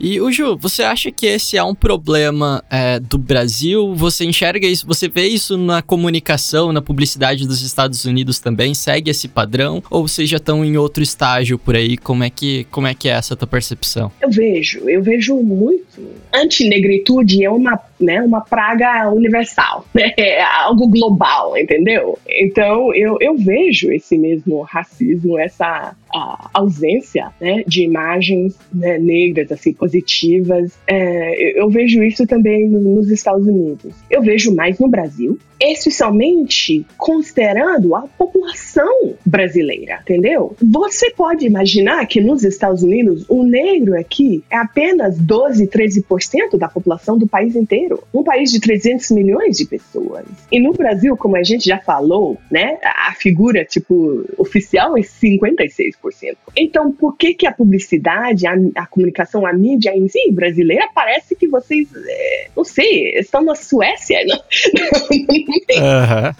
E o Ju, você acha que esse é um problema é, do Brasil? Você enxerga isso? Você vê isso na comunicação, na publicidade dos Estados Unidos também? Segue esse padrão? Ou vocês já estão em outro estágio por aí? Como é que, como é, que é essa tua percepção? Eu vejo, eu vejo muito. Antinegritude é uma, né, uma praga universal, né? É algo global, entendeu? Então eu, eu vejo esse mesmo racismo, essa a ausência né, de imagens né, negras assim positivas. É, eu vejo isso também nos Estados Unidos. Eu vejo mais no Brasil, especialmente considerando a população brasileira, entendeu? Você pode imaginar que nos Estados Unidos o negro aqui é apenas 12, 13% da população do país inteiro, um país de 300 milhões de pessoas. E no Brasil, como a gente já falou, né, a figura tipo oficial é 56%. Então, por que que a publicidade, a, a comunicação, a mídia em si brasileira parece que vocês, é, não sei, estão na Suécia? Não, Uhum.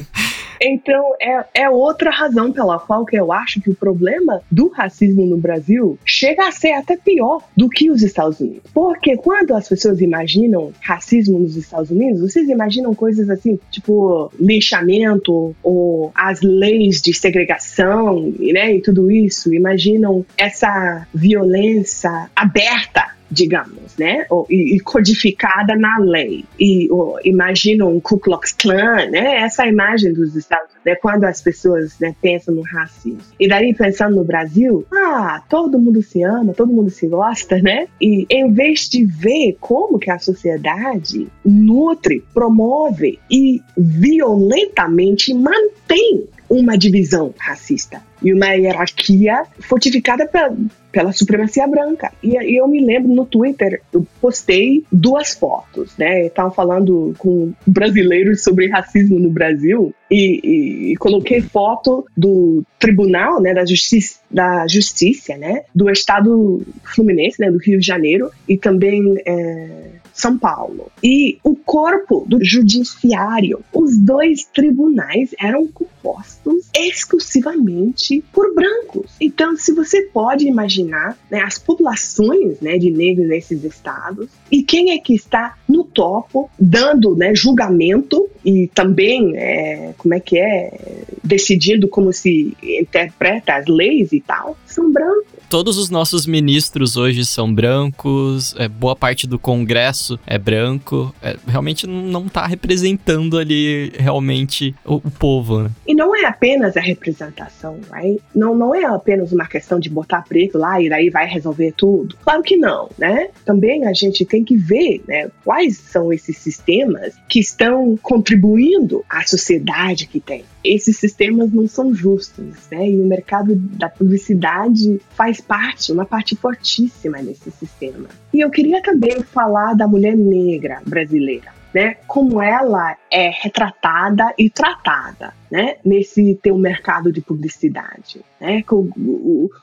Então, é, é outra razão pela qual que eu acho que o problema do racismo no Brasil chega a ser até pior do que os Estados Unidos. Porque quando as pessoas imaginam racismo nos Estados Unidos, vocês imaginam coisas assim, tipo linchamento ou as leis de segregação, né, e tudo isso. Imaginam essa violência aberta digamos, né? E, codificada na lei. E ou, imagina um Ku Klux Klan, né? Essa imagem dos Estados Unidos, né? quando as pessoas né, pensam no racismo. E daí pensando no Brasil, ah, todo mundo se ama, todo mundo se gosta, né? E em vez de ver como que a sociedade nutre, promove e violentamente mantém uma divisão racista e uma hierarquia fortificada pela, pela supremacia branca. E, e, eu me lembro no Twitter, eu postei duas fotos, né? Estavam falando com brasileiros sobre racismo no Brasil e, e, e, coloquei foto do tribunal, né, da justiça, da justiça, né, do estado fluminense, né, do Rio de Janeiro e também é, São Paulo. E o corpo do judiciário, os dois tribunais eram compostos exclusivamente por brancos. Então, se você pode imaginar né, as populações né, de negros nesses estados e quem é que está no topo dando né, julgamento e também, é, como é que é, decidindo como se interpreta as leis e tal, são brancos todos os nossos ministros hoje são brancos, é, boa parte do Congresso é branco, é, realmente não está representando ali realmente o, o, povo, né? E não é apenas a representação, não, não é apenas uma questão de botar preto lá e daí vai resolver tudo. Claro que não, né? Também a gente tem que ver né, quais são esses sistemas que estão contribuindo à sociedade que tem esses sistemas não são justos, né? E o mercado da publicidade faz parte, uma parte fortíssima desse sistema. E eu queria também falar da mulher negra brasileira, né? Como ela é retratada e tratada né, nesse teu mercado de publicidade. Né?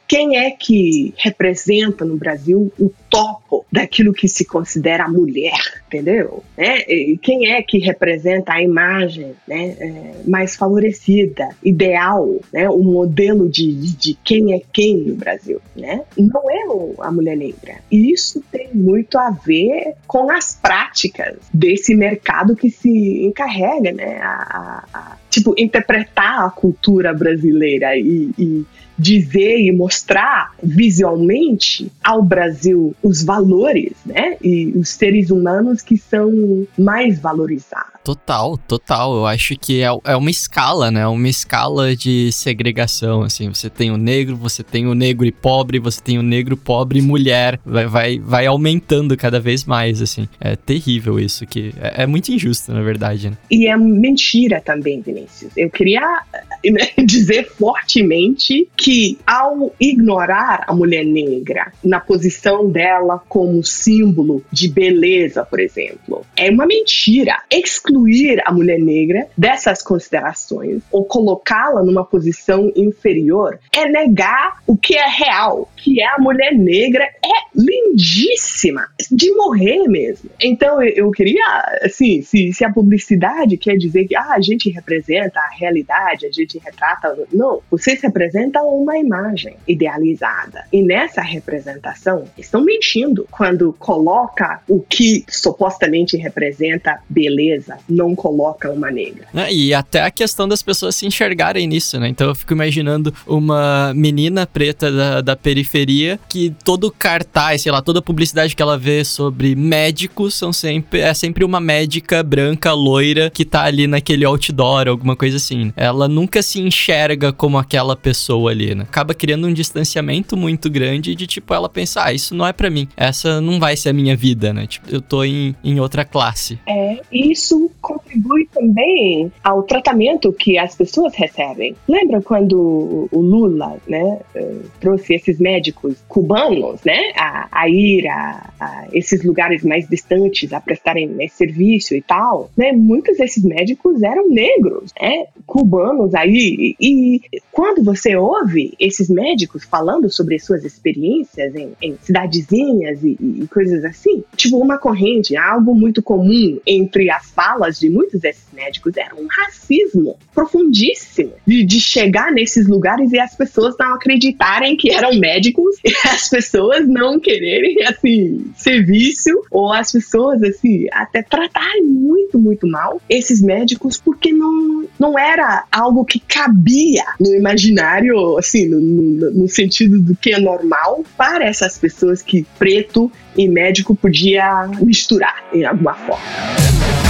Quem é que representa no Brasil o topo daquilo que se considera mulher, entendeu? Né? Quem é que representa a imagem né, é, mais favorecida, ideal, né? o modelo de, de quem é quem no Brasil? Né? Não é a mulher negra. E isso tem muito a ver com as práticas desse mercado que se encarrega né, a, a, tipo, interpretar a cultura brasileira e, e dizer e mostrar visualmente ao Brasil os valores, né? E os seres humanos que são mais valorizados. Total, total. Eu acho que é, é uma escala, né? Uma escala de segregação, assim. Você tem o negro, você tem o negro e pobre, você tem o negro, pobre e mulher. Vai, vai, vai aumentando cada vez mais, assim. É terrível isso, que é, é muito injusto, na verdade, né? E é mentira também, Vinícius. Eu queria né, dizer fortemente que ao ignorar a mulher negra na posição dela como símbolo de beleza, por exemplo, é uma mentira. Excluir excluir a mulher negra dessas considerações ou colocá-la numa posição inferior é negar o que é real, que é a mulher negra é lindíssima, de morrer mesmo. Então eu, queria, assim, se, se a publicidade quer dizer que ah, a gente representa a realidade, a gente retrata. Não, vocês representam uma imagem idealizada. E nessa representação, estão mentindo quando coloca o que supostamente representa beleza, não coloca uma negra. É, e até a questão das pessoas se enxergarem nisso, né? Então eu fico imaginando uma menina preta da, da periferia que todo cartaz, sei lá, toda publicidade que ela vê sobre médicos são sempre é sempre uma médica branca loira que tá ali naquele outdoor, alguma coisa assim. Ela nunca se enxerga como aquela pessoa ali, né? Acaba criando um distanciamento muito grande de tipo ela pensar, ah, isso não é para mim. Essa não vai ser a minha vida, né? Tipo, eu tô em, em outra classe. É, isso contribui também ao tratamento que as pessoas recebem. Lembra quando o Lula, né, eh, trouxe esses médicos cubanos, né, a, a ir a, a, esses lugares mais distantes a prestarem né, serviço e tal, né, muitos desses médicos eram negros, né, cubanos aí. E, e quando você ouve esses médicos falando sobre suas experiências em, em cidadezinhas e, e coisas assim, tipo uma corrente, algo muito comum entre as falas de muitos desses médicos era um racismo profundíssimo de, de chegar nesses lugares e as pessoas não acreditarem que eram médicos e as pessoas não quererem, assim, serviço ou as pessoas, assim, até tratarem muito, muito mal esses médicos porque não, não era algo que cabia no imaginário, assim, no, no, no sentido do que é normal para essas pessoas que preto e médico podia misturar em alguma forma.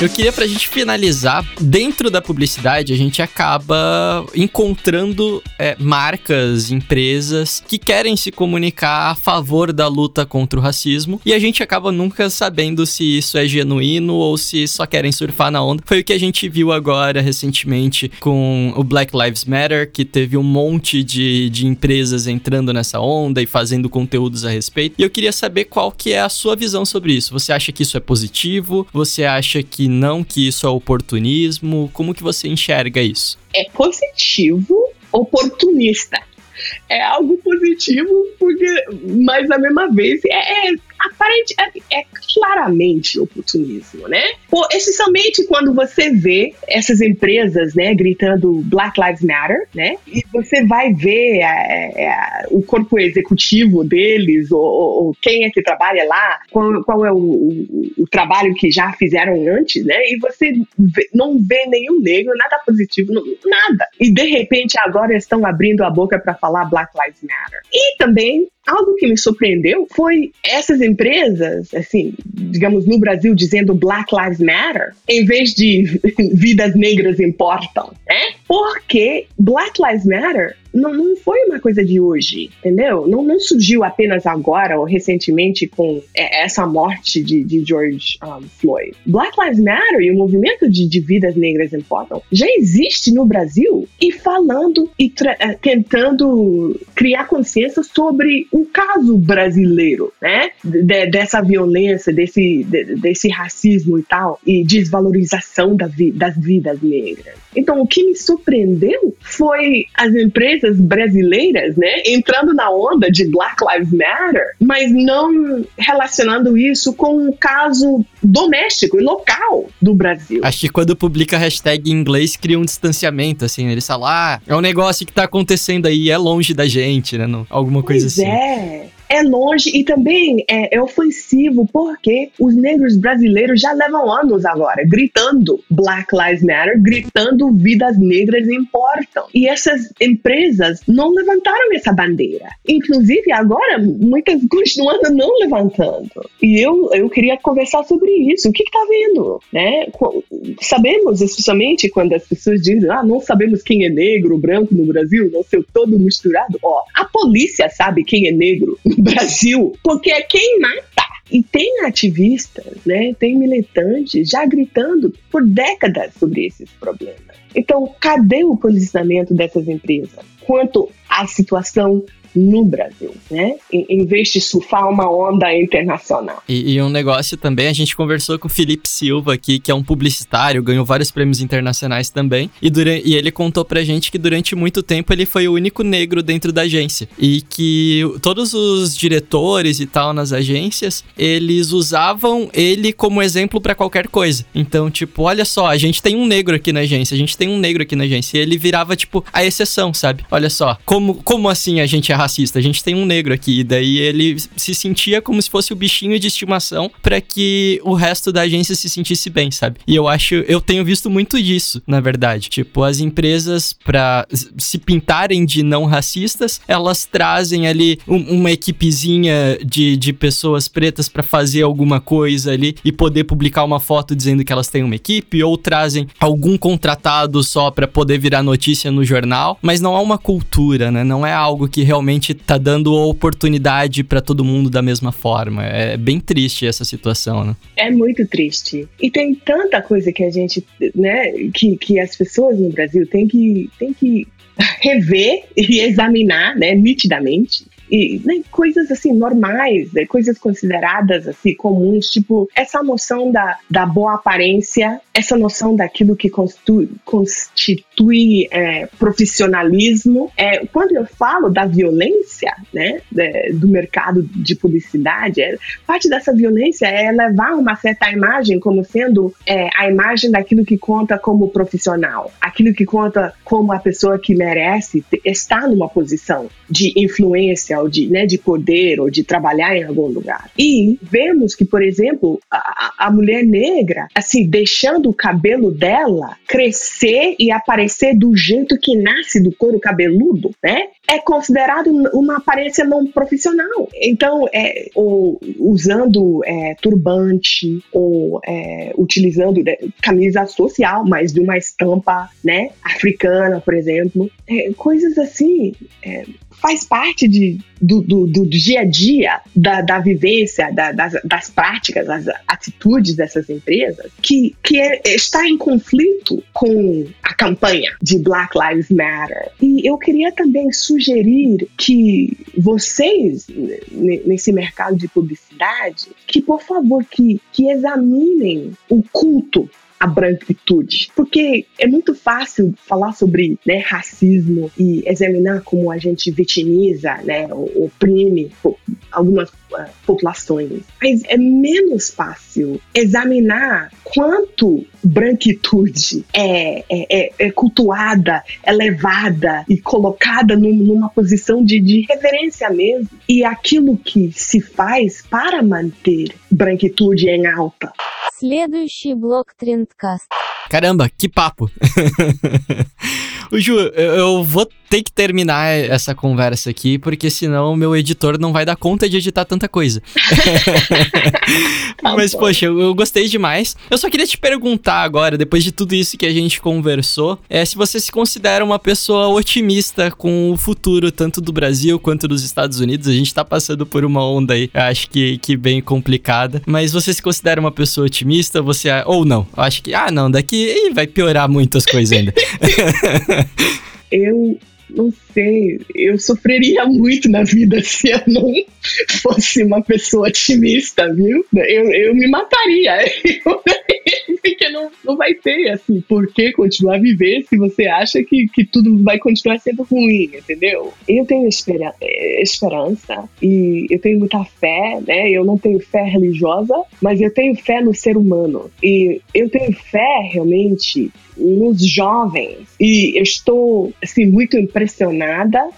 Eu queria pra gente finalizar, dentro da publicidade, a gente acaba encontrando é, marcas, empresas que querem se comunicar a favor da luta contra o racismo e a gente acaba nunca sabendo se isso é genuíno ou se só querem surfar na onda. Foi o que a gente viu agora recentemente com o Black Lives Matter, que teve um monte de, de empresas entrando nessa onda e fazendo conteúdos a respeito. E eu queria saber qual que é a sua visão sobre isso. Você acha que isso é positivo? Você acha que não que isso é oportunismo? Como que você enxerga isso? É positivo, oportunista. é algo positivo, porque, mas na mesma vez é, é aparente, é, é, claramente oportunismo, né? Pô, especialmente quando você vê essas empresas, né, gritando Black Lives Matter, né? E você vai ver é, é, o corpo executivo deles, ou, ou, quem é que trabalha lá, qual, qual é o, o, o, trabalho que já fizeram antes, né? E você vê, não vê nenhum negro, nada positivo, não, nada. E de repente agora estão abrindo a boca para falar Black Lives Matter. E também algo que me surpreendeu foi essas empresas, assim, digamos no Brasil dizendo Black Lives Matter, em vez de vidas negras importam, né? Porque Black Lives Matter não, não foi uma coisa de hoje, entendeu? Não, não surgiu apenas agora ou recentemente com é, essa morte de, de George um, Floyd. Black Lives Matter e o movimento de, de vidas negras importam já existe no Brasil e falando e é, tentando criar consciência sobre o caso brasileiro, né? De, dessa violência, desse, de, desse racismo e tal, e desvalorização da vi, das vidas negras. Então, o que me surpreendeu foi as empresas brasileiras, né, entrando na onda de Black Lives Matter, mas não relacionando isso com o caso doméstico e local do Brasil. Acho que quando publica a hashtag em inglês, cria um distanciamento, assim, eles falam, ah, é um negócio que tá acontecendo aí, é longe da gente, né, não, alguma coisa pois assim. é é longe e também é, é, ofensivo porque os negros brasileiros já levam anos agora gritando Black Lives Matter, gritando vidas negras importam. E essas empresas não levantaram essa bandeira. Inclusive, agora, muitas continuando não levantando. E eu, eu queria conversar sobre isso. O que está vendo? Né? Sabemos, especialmente quando as pessoas dizem, ah, não sabemos quem é negro, branco no Brasil, não sei, todo misturado. Ó, a polícia sabe quem é negro Brasil, porque é quem mata. E tem ativistas, né, tem militantes já gritando por décadas sobre esses problemas. Então, cadê o posicionamento dessas empresas quanto à situação no Brasil, né? Em, vez de surfar uma onda internacional. E, e, um negócio também, a gente conversou com o Felipe Silva aqui, que é um publicitário, ganhou vários prêmios internacionais também, e, durante, e ele contou pra gente que durante muito tempo ele foi o único negro dentro da agência. E que todos os diretores e tal nas agências, eles usavam ele como exemplo para qualquer coisa. Então, tipo, olha só, a gente tem um negro aqui na agência, a gente tem um negro aqui na agência. E ele virava, tipo, a exceção, sabe? Olha só, como, como assim a gente é racista, a gente tem um negro aqui. E daí ele se sentia como se fosse o bichinho de estimação para que o resto da agência se sentisse bem, sabe? E eu acho, eu tenho visto muito disso, na verdade. Tipo, as empresas, para se pintarem de não racistas, elas trazem ali um, uma equipezinha de, de pessoas pretas para fazer alguma coisa ali e poder publicar uma foto dizendo que elas têm uma equipe, ou trazem algum contratado só para poder virar notícia no jornal, mas não há uma cultura, né? Não é algo que realmente realmente tá dando oportunidade para todo mundo da mesma forma. É bem triste essa situação, né? É muito triste. E tem tanta coisa que a gente, né, que, que as pessoas no Brasil têm que, têm que rever e examinar, né, nitidamente e né, coisas assim normais, né, coisas consideradas assim comuns, tipo essa noção da, da boa aparência, essa noção daquilo que constitui, constitui é, profissionalismo. É, quando eu falo da violência, né, de, do mercado de publicidade, é, parte dessa violência é levar uma certa imagem como sendo é, a imagem daquilo que conta como profissional, aquilo que conta como a pessoa que merece estar numa posição de influência ou de, né, de poder ou de trabalhar em algum lugar. E vemos que, por exemplo, a, a mulher negra, assim, deixando o cabelo dela crescer e aparecer do jeito que nasce do couro cabeludo, né? É considerado uma aparência não profissional. Então, é, ou usando é, turbante, ou é, utilizando né, camisa social, mas de uma estampa, né, africana, por exemplo. É, coisas assim é, faz parte de, do, do, do, dia a dia, da, da vivência, da, das, das, práticas, das atitudes dessas empresas, que, que é, está em conflito com a campanha de Black Lives Matter. E eu queria também sugerir que vocês, nesse mercado de publicidade, que por favor, que, que examinem o culto a branquitude. Porque é muito fácil falar sobre né, racismo e examinar como a gente vitimiza, né, oprime algumas populações. Mas é menos fácil examinar quanto branquitude é, é, é, é cultuada, elevada e colocada num, numa posição de, de reverência mesmo. E aquilo que se faz para manter branquitude em alta. Следующий блок Trendcast. Caramba, que papo! O Ju, eu, eu vou ter que terminar essa conversa aqui, porque senão o meu editor não vai dar conta de editar tanta coisa. Tá Mas, poxa, eu, eu gostei demais. Eu só queria te perguntar agora, depois de tudo isso que a gente conversou, é se você se considera uma pessoa otimista com o futuro, tanto do Brasil quanto dos Estados Unidos. A gente tá passando por uma onda aí, acho que, que bem complicada. Mas você se considera uma pessoa otimista? Você. Ou não? Eu acho que, ah, não, daqui ih, vai piorar muito as coisas ainda. Eu não sei, eu sofreria muito na vida se eu não fosse uma pessoa otimista, viu? Eu, eu me mataria. Porque não, não vai ter, assim, por que continuar a viver se você acha que, que tudo vai continuar sendo ruim, entendeu? Eu tenho espera, eh, esperança e eu tenho muita fé, né? Eu não tenho fé religiosa, mas eu tenho fé no ser humano. E eu tenho fé, realmente, nos jovens. E eu estou assim, muito impressionada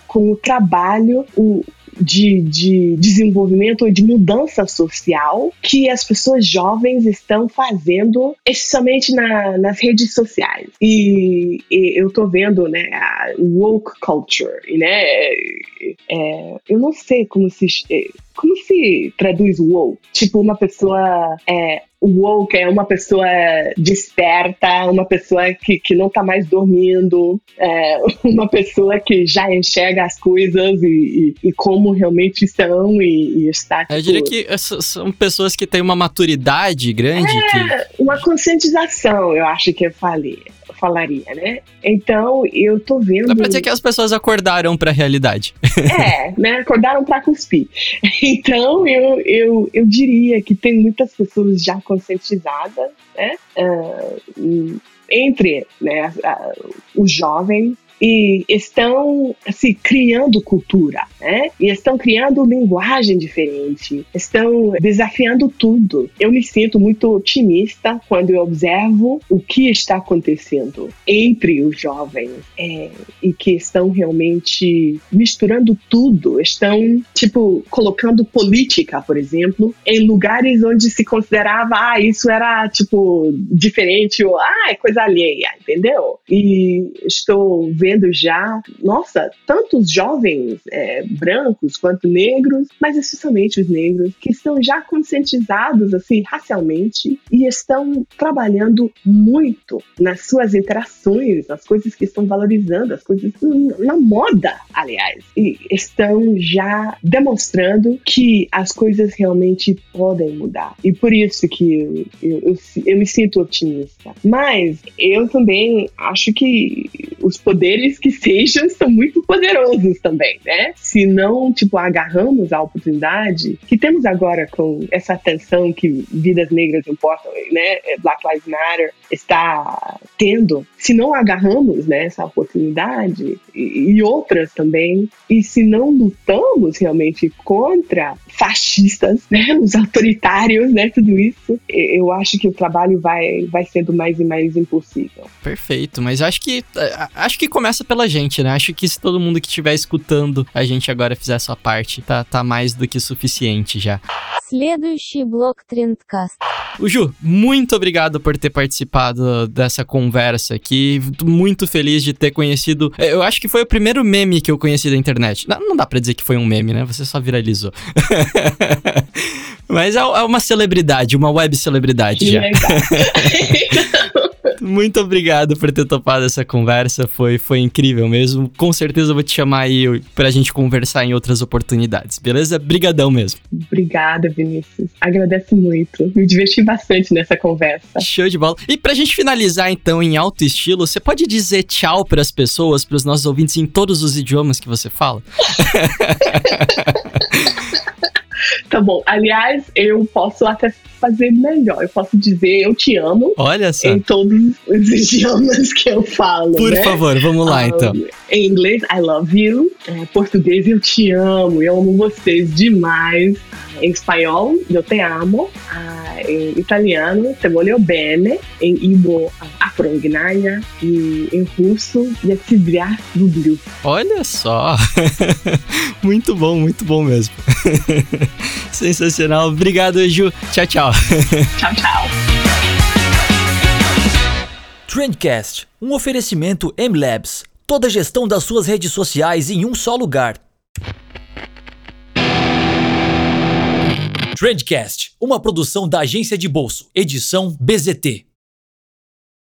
com o trabalho, o, de, de desenvolvimento e de mudança social que as pessoas jovens estão fazendo, especialmente na, nas redes sociais. E, e eu tô vendo, né, a woke culture, né? É, eu não sei como se como se traduz woke? Tipo, uma pessoa é, woke é uma pessoa desperta, uma pessoa que, que não tá mais dormindo, é, uma pessoa que já enxerga as coisas e, e, e como realmente são e, e está. Eu tipo, diria que essas são pessoas que têm uma maturidade grande. que... uma conscientização, eu acho que eu falei. Falaria, né? Então, eu tô vendo. Dá pra dizer que as pessoas acordaram pra realidade. É, né? Acordaram pra cuspir. Então, eu, eu, eu diria que tem muitas pessoas já conscientizadas, né? Hum, entre né, ah, os jovens e estão assim, criando cultura, né? E estão criando linguagem diferente, estão desafiando tudo. Eu me sinto muito otimista quando eu observo o que está acontecendo entre os jovens é, e que estão realmente misturando tudo, estão tipo colocando política, por exemplo, em lugares onde se considerava ah isso era tipo diferente ou ah é coisa alheia, entendeu? E estou vendo já, nossa, tantos jovens é, brancos quanto negros, mas especialmente os negros, que estão já conscientizados assim racialmente e estão trabalhando muito nas suas interações, nas coisas que estão valorizando, as coisas na moda, aliás, e estão já demonstrando que as coisas realmente podem mudar. E por isso que eu, eu, eu, eu me sinto otimista. Mas eu também acho que os poderes que sejam são muito poderosos também, né? Se não, tipo, agarramos a oportunidade que temos agora com essa atenção que vidas negras importam, né? Black Lives Matter está tendo, se não agarramos né, essa oportunidade e, e outras também, e se não lutamos realmente contra fascistas, né, os autoritários, né, tudo isso, eu acho que o trabalho vai, vai sendo mais e mais impossível. Perfeito, mas acho que acho que começa pela gente, né? Acho que se todo mundo que estiver escutando a gente agora fizer a sua parte, tá, tá mais do que suficiente já. Следующий блок Trendcast. O Ju, muito obrigado por ter participado dessa conversa aqui. Muito feliz de ter conhecido. Eu acho que foi o primeiro meme que eu conheci da internet. Não, não dá pra dizer que foi um meme, né? Você só viralizou. Mas é uma celebridade, uma web celebridade Que já. Muito obrigado por ter topado essa conversa, foi, foi incrível mesmo. Com certeza eu vou te chamar aí pra gente conversar em outras oportunidades, beleza? Brigadão mesmo. Obrigada, Vinícius. Agradeço muito. Me diverti bastante nessa conversa. Show de bola. E pra gente finalizar então em alto estilo, você pode dizer tchau pras pessoas, pros nossos ouvintes em todos os idiomas que você fala? Tá bom. Aliás, eu posso até fazer melhor. Eu posso dizer eu te amo Olha só. em todos os idiomas que eu falo. Por né? favor, vamos lá Ah, então. Em inglês, I love you. Em português, eu te amo. Eu amo vocês demais. Em espanhol, eu te amo. Ah, em italiano, te voglio bene. Em igbo, afro-gnaya. E em russo, я тебя люблю. Olha só. muito bom, muito bom mesmo. Sensacional. Obrigado, Ju. Tchau, tchau. Tchau, tchau. Trendcast, um oferecimento M-Labs. Toda a gestão das suas redes sociais em um só lugar. Trendcast, uma produção da agência de bolso, edição BZT.